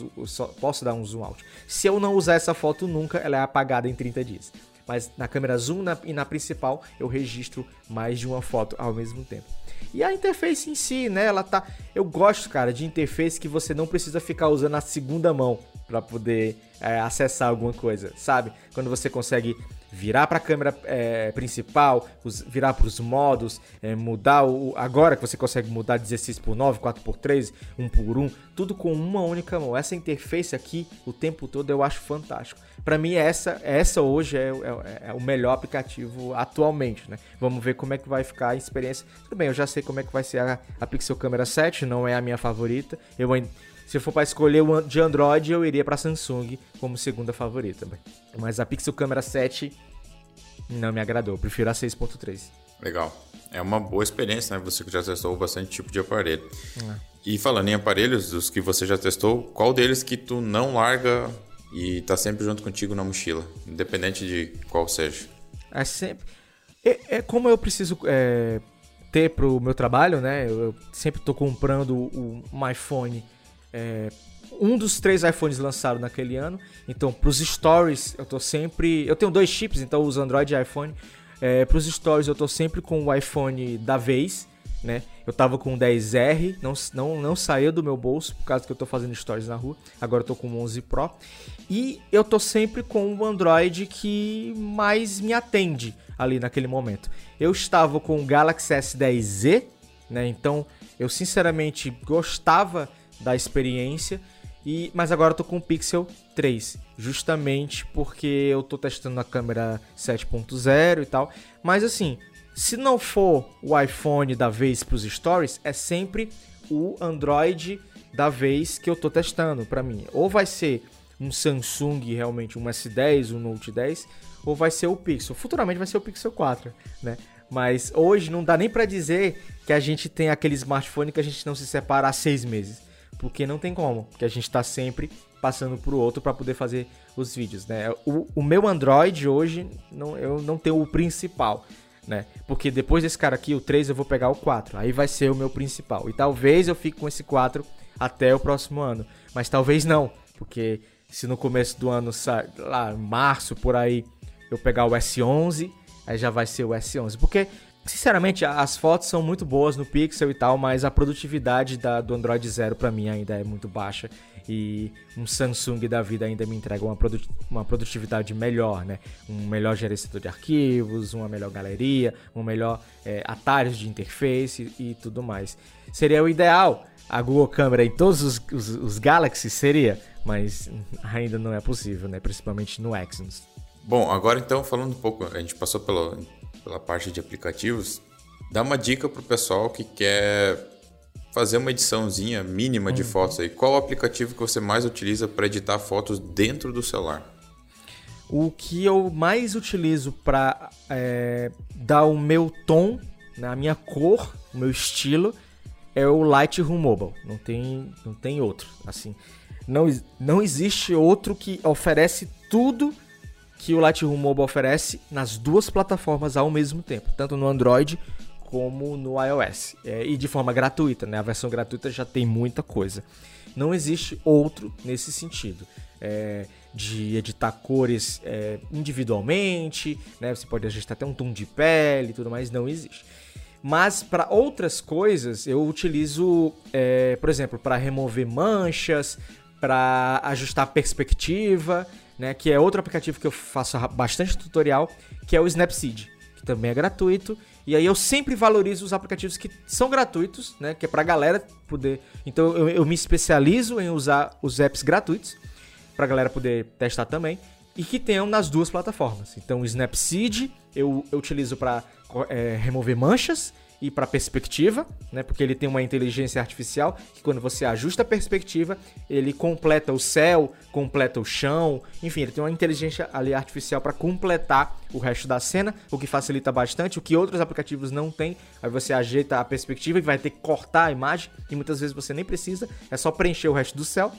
posso dar um zoom out. Se eu não usar essa foto nunca, ela é apagada em 30 dias. Mas na câmera zoom na, e na principal, eu registro mais de uma foto ao mesmo tempo. E a interface em si, né? Ela tá. Eu gosto, cara, de interface que você não precisa ficar usando a segunda mão para poder é, acessar alguma coisa, sabe? Quando você consegue virar para a câmera é, principal, os, virar para os modos, é, mudar o. Agora que você consegue mudar 16 por 9, 4 por 3, 1 por 1, tudo com uma única mão. Essa interface aqui, o tempo todo, eu acho fantástico. Para mim, essa, essa hoje é, é, é, o melhor aplicativo atualmente, né? Vamos ver como é que vai ficar a experiência. Tudo bem, eu já sei como é que vai ser a, a Pixel Camera 7, não é a minha favorita. Eu ainda se for para escolher o de Android, eu iria para Samsung como segunda favorita. Mas a Pixel Camera 7 não me agradou. Eu prefiro a 6.3. Legal. É uma boa experiência, né? Você que já testou bastante tipo de aparelho. É. E falando em aparelhos, dos que você já testou, qual deles que tu não larga e tá sempre junto contigo na mochila? Independente de qual seja. É sempre. É, é como eu preciso é, ter pro meu trabalho, né? Eu, eu sempre tô comprando o, um iPhone é, um dos três iPhones lançados naquele ano. Então, para os stories, eu tô sempre. Eu tenho dois chips, então eu uso Android e iPhone. É, para os stories, eu tô sempre com o iPhone da vez, né? Eu tava com o 10R, não, não, não saiu do meu bolso por causa que eu tô fazendo stories na rua. Agora eu tô com o 11 Pro. E eu tô sempre com o Android que mais me atende ali naquele momento. Eu estava com o Galaxy S10Z, né? Então, eu sinceramente gostava da experiência. E, mas agora eu tô com o Pixel 3, justamente porque eu tô testando a câmera 7.0 e tal. Mas assim, se não for o iPhone da vez para os stories, é sempre o Android da vez que eu tô testando para mim. Ou vai ser um Samsung realmente, um S10, um Note 10, ou vai ser o Pixel. Futuramente vai ser o Pixel 4, né? Mas hoje não dá nem para dizer que a gente tem aquele smartphone que a gente não se separa há seis meses porque não tem como, porque a gente está sempre passando para o outro para poder fazer os vídeos, né? O, o, meu Android hoje, não, eu não tenho o principal, né? Porque depois desse cara aqui, o 3, eu vou pegar o 4, aí vai ser o meu principal. E talvez eu fique com esse 4 até o próximo ano, mas talvez não, porque se no começo do ano, lá, março, por aí, eu pegar o S11, aí já vai ser o S11, porque Sinceramente, as fotos são muito boas no Pixel e tal, mas a produtividade da, do Android Zero para mim ainda é muito baixa e um Samsung da vida ainda me entrega uma, produt uma produtividade melhor, né? Um melhor gerenciador de arquivos, uma melhor galeria, um melhor é, atalhos de interface e, e, tudo mais. Seria o ideal a Google Câmera em todos os, os, os Galaxy seria, mas ainda não é possível, né? Principalmente no Exynos. Bom, agora então falando um pouco, a gente passou pelo pela parte de aplicativos, dá uma dica pro pessoal que quer fazer uma ediçãozinha mínima de uhum. fotos aí. Qual o aplicativo que você mais utiliza para editar fotos dentro do celular? O que eu mais utilizo para é, dar o meu tom, né, a minha cor, o meu estilo, é o Lightroom Mobile. Não tem, não tem outro. Assim, não, não existe outro que oferece tudo que o Lightroom Mobile oferece nas duas plataformas ao mesmo tempo, tanto no Android como no iOS. É, e de forma gratuita, né? A versão gratuita já tem muita coisa. Não existe outro nesse sentido. É, de editar cores é, individualmente, né? Você pode ajustar até um tom de pele e tudo mais, não existe. Mas para outras coisas, eu utilizo, é, por exemplo, para remover manchas, para ajustar a perspectiva, né, que é outro aplicativo que eu faço bastante tutorial, que é o Snapseed, que também é gratuito. E aí eu sempre valorizo os aplicativos que são gratuitos, né, que é pra galera poder. Então eu, eu me especializo em usar os apps gratuitos pra galera poder testar também. e que tenham nas duas plataformas. Então, o Snapseed eu, eu utilizo para é, remover manchas e para perspectiva, né? Porque ele tem uma inteligência artificial que quando você ajusta a perspectiva, ele completa o céu, completa o chão, enfim, ele tem uma inteligência ali artificial para completar o resto da cena, o que facilita bastante, o que outros aplicativos não têm. Aí você ajeita a perspectiva e vai ter que cortar a imagem e muitas vezes você nem precisa, é só preencher o resto do céu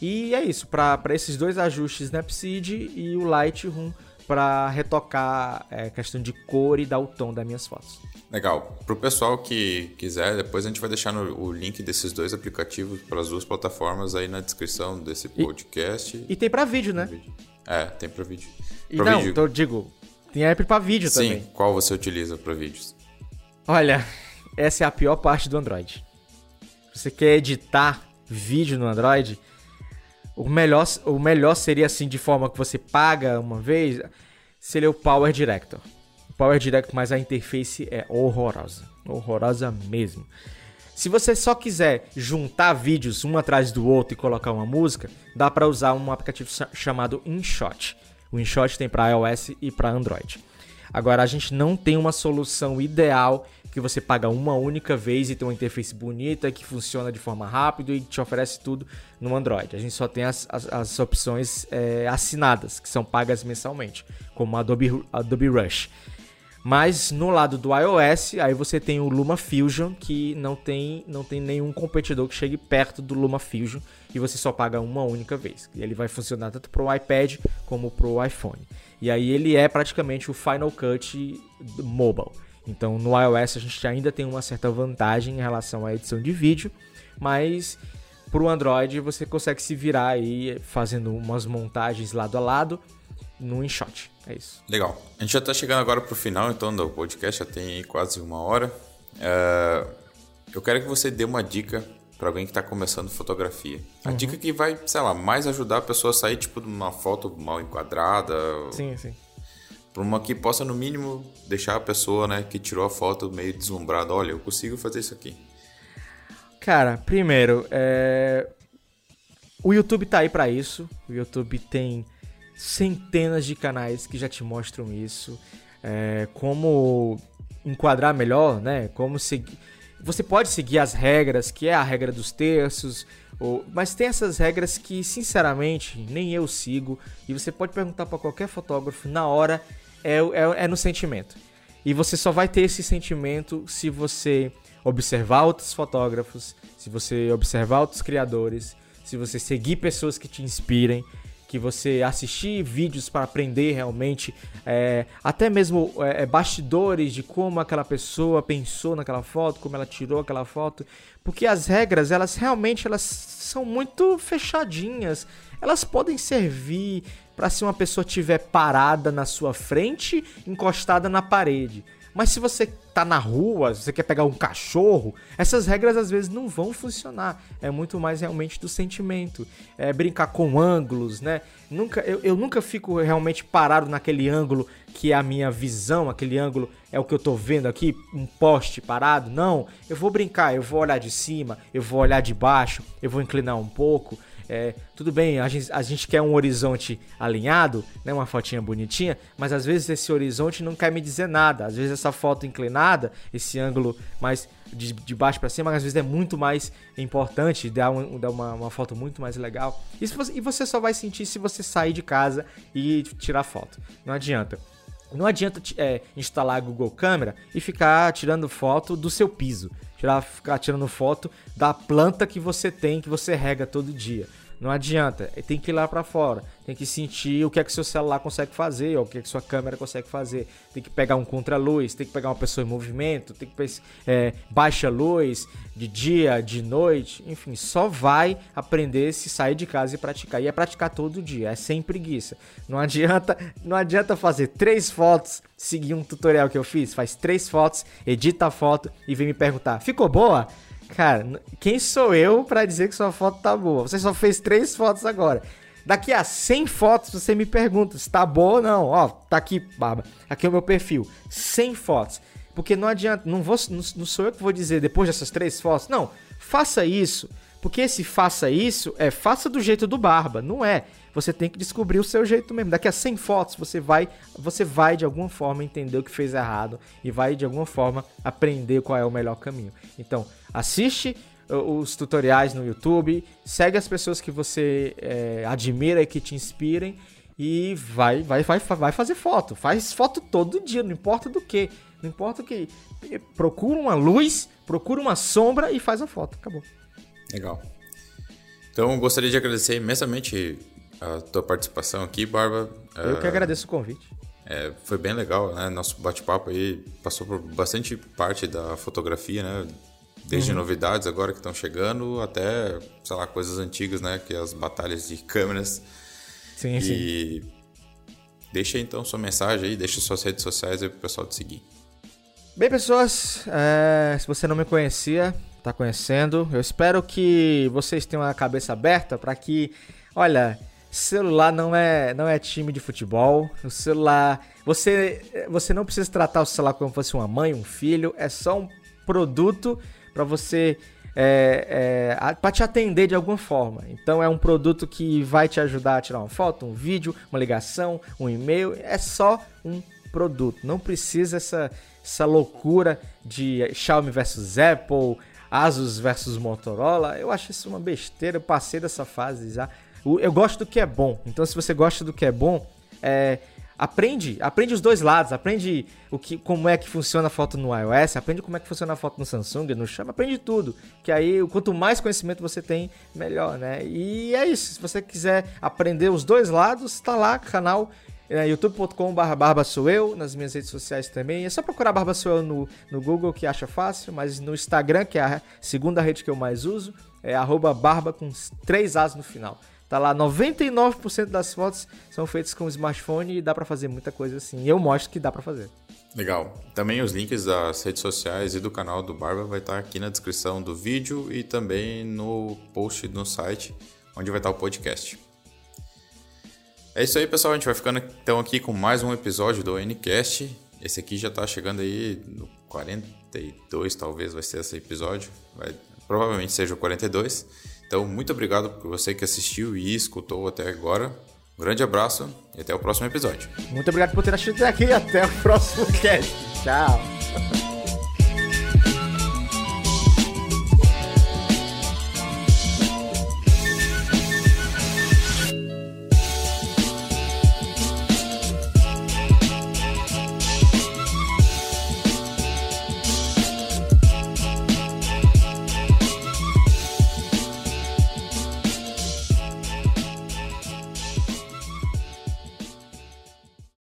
e é isso, para esses dois ajustes Snapseed e o Lightroom para retocar é, questão de cor e dar o tom das minhas fotos. Legal. Para o pessoal que quiser, depois a gente vai deixar no, o link desses dois aplicativos para as duas plataformas aí na descrição desse podcast. E, e tem para vídeo, né? É, tem para vídeo. E pra não, vídeo. Então, digo, tem app para vídeo Sim, também. Sim, qual você utiliza para vídeos? Olha, essa é a pior parte do Android. Você quer editar vídeo no Android? O melhor, o melhor seria assim, de forma que você paga uma vez, seria o Power Director. Power Director, mas a interface é horrorosa. Horrorosa mesmo. Se você só quiser juntar vídeos um atrás do outro e colocar uma música, dá para usar um aplicativo chamado InShot. O InShot tem para iOS e para Android. Agora a gente não tem uma solução ideal que você paga uma única vez e tem uma interface bonita que funciona de forma rápida e te oferece tudo no Android. A gente só tem as, as, as opções é, assinadas, que são pagas mensalmente, como Adobe, Adobe Rush. Mas no lado do iOS, aí você tem o Luma Fusion, que não tem, não tem nenhum competidor que chegue perto do Luma Fusion e você só paga uma única vez. Ele vai funcionar tanto para o iPad como para o iPhone. E aí ele é praticamente o Final Cut mobile. Então no iOS a gente ainda tem uma certa vantagem em relação à edição de vídeo, mas para o Android você consegue se virar aí fazendo umas montagens lado a lado no InShot. É isso. Legal. A gente já está chegando agora para o final então do podcast, já tem quase uma hora. Uh, eu quero que você dê uma dica para alguém que está começando fotografia. A uhum. dica que vai, sei lá, mais ajudar a pessoa a sair tipo de uma foto mal enquadrada. Sim, sim para uma que possa no mínimo deixar a pessoa, né, que tirou a foto meio deslumbrada, olha, eu consigo fazer isso aqui. Cara, primeiro, é... o YouTube tá aí para isso. O YouTube tem centenas de canais que já te mostram isso, é... como enquadrar melhor, né? Como seguir. Você pode seguir as regras, que é a regra dos terços, ou... mas tem essas regras que, sinceramente, nem eu sigo. E você pode perguntar para qualquer fotógrafo na hora é, é, é no sentimento. E você só vai ter esse sentimento se você observar outros fotógrafos, se você observar outros criadores, se você seguir pessoas que te inspirem, que você assistir vídeos para aprender realmente, é, até mesmo é, é, bastidores de como aquela pessoa pensou naquela foto, como ela tirou aquela foto, porque as regras elas realmente elas são muito fechadinhas, elas podem servir para se uma pessoa tiver parada na sua frente, encostada na parede. Mas se você tá na rua, se você quer pegar um cachorro, essas regras às vezes não vão funcionar. É muito mais realmente do sentimento. É brincar com ângulos, né? Nunca, eu, eu nunca fico realmente parado naquele ângulo que é a minha visão, aquele ângulo é o que eu tô vendo aqui, um poste parado. Não, eu vou brincar, eu vou olhar de cima, eu vou olhar de baixo, eu vou inclinar um pouco. É, tudo bem, a gente, a gente quer um horizonte alinhado, né, uma fotinha bonitinha, mas às vezes esse horizonte não quer me dizer nada. Às vezes essa foto inclinada, esse ângulo mais de, de baixo para cima, às vezes é muito mais importante, dá, um, dá uma, uma foto muito mais legal. E você, só vai sentir se você sair de casa e tirar foto. Não adianta. Não adianta é, instalar a Google Câmera e ficar tirando foto do seu piso tirar, ficar tirando foto da planta que você tem, que você rega todo dia. Não adianta, tem que ir lá para fora, tem que sentir o que é que seu celular consegue fazer, ou o que é que sua câmera consegue fazer. Tem que pegar um contra-luz, tem que pegar uma pessoa em movimento, tem que é, baixa luz de dia, de noite, enfim, só vai aprender se sair de casa e praticar. E é praticar todo dia, é sem preguiça. Não adianta, não adianta fazer três fotos, seguir um tutorial que eu fiz, faz três fotos, edita a foto e vem me perguntar: "Ficou boa?" Cara, quem sou eu para dizer que sua foto tá boa? Você só fez três fotos agora. Daqui a 100 fotos você me pergunta se tá boa ou não. Ó, tá aqui, baba. Aqui é o meu perfil. 100 fotos. Porque não adianta, não, vou, não, sou eu que vou dizer depois dessas três fotos. Não, faça isso. Porque se faça isso, é faça do jeito do Barba, não é. Você tem que descobrir o seu jeito mesmo. Daqui a 100 fotos você vai, você vai de alguma forma entender o que fez errado e vai de alguma forma aprender qual é o melhor caminho. Então, assiste os tutoriais no YouTube, segue as pessoas que você é, admira e que te inspirem e vai, vai, vai, vai fazer foto. Faz foto todo dia, não importa do que. Não importa o que. Procura uma luz, procura uma sombra e faz a foto. Acabou. Legal. Então, gostaria de agradecer imensamente a tua participação aqui, Barba. Eu que agradeço o convite. É, foi bem legal, né? Nosso bate-papo aí passou por bastante parte da fotografia, né? Desde uhum. novidades agora que estão chegando até, sei lá, coisas antigas, né? Que é as batalhas de câmeras. Sim, e sim. Deixa então sua mensagem aí, deixa suas redes sociais aí pro pessoal te seguir. Bem, pessoas, é, se você não me conhecia, está conhecendo. Eu espero que vocês tenham a cabeça aberta para que, olha, celular não é não é time de futebol. O celular, você você não precisa tratar o celular como se fosse uma mãe, um filho. É só um produto para você é, é, para te atender de alguma forma. Então é um produto que vai te ajudar a tirar uma foto, um vídeo, uma ligação, um e-mail. É só um produto. Não precisa essa essa loucura de Xiaomi versus Apple, Asus versus Motorola, eu acho isso uma besteira, eu passei dessa fase já. Eu gosto do que é bom, então se você gosta do que é bom, é, aprende, aprende os dois lados, aprende o que, como é que funciona a foto no iOS, aprende como é que funciona a foto no Samsung, no Xiaomi, aprende tudo, que aí quanto mais conhecimento você tem, melhor, né? E é isso, se você quiser aprender os dois lados, tá lá, canal é, youtube.com.br barba sou eu, nas minhas redes sociais também. É só procurar barba sou eu no, no Google que acha fácil, mas no Instagram, que é a segunda rede que eu mais uso, é arroba barba com três As no final. Tá lá, 99% das fotos são feitas com smartphone e dá para fazer muita coisa assim. Eu mostro que dá para fazer. Legal. Também os links das redes sociais e do canal do Barba vai estar aqui na descrição do vídeo e também no post no site, onde vai estar o podcast. É isso aí, pessoal. A gente vai ficando então aqui com mais um episódio do Ncast. Esse aqui já tá chegando aí no 42, talvez vai ser esse episódio. Vai, provavelmente seja o 42. Então, muito obrigado por você que assistiu e escutou até agora. Um grande abraço e até o próximo episódio. Muito obrigado por ter assistido até aqui. Até o próximo cast. Tchau.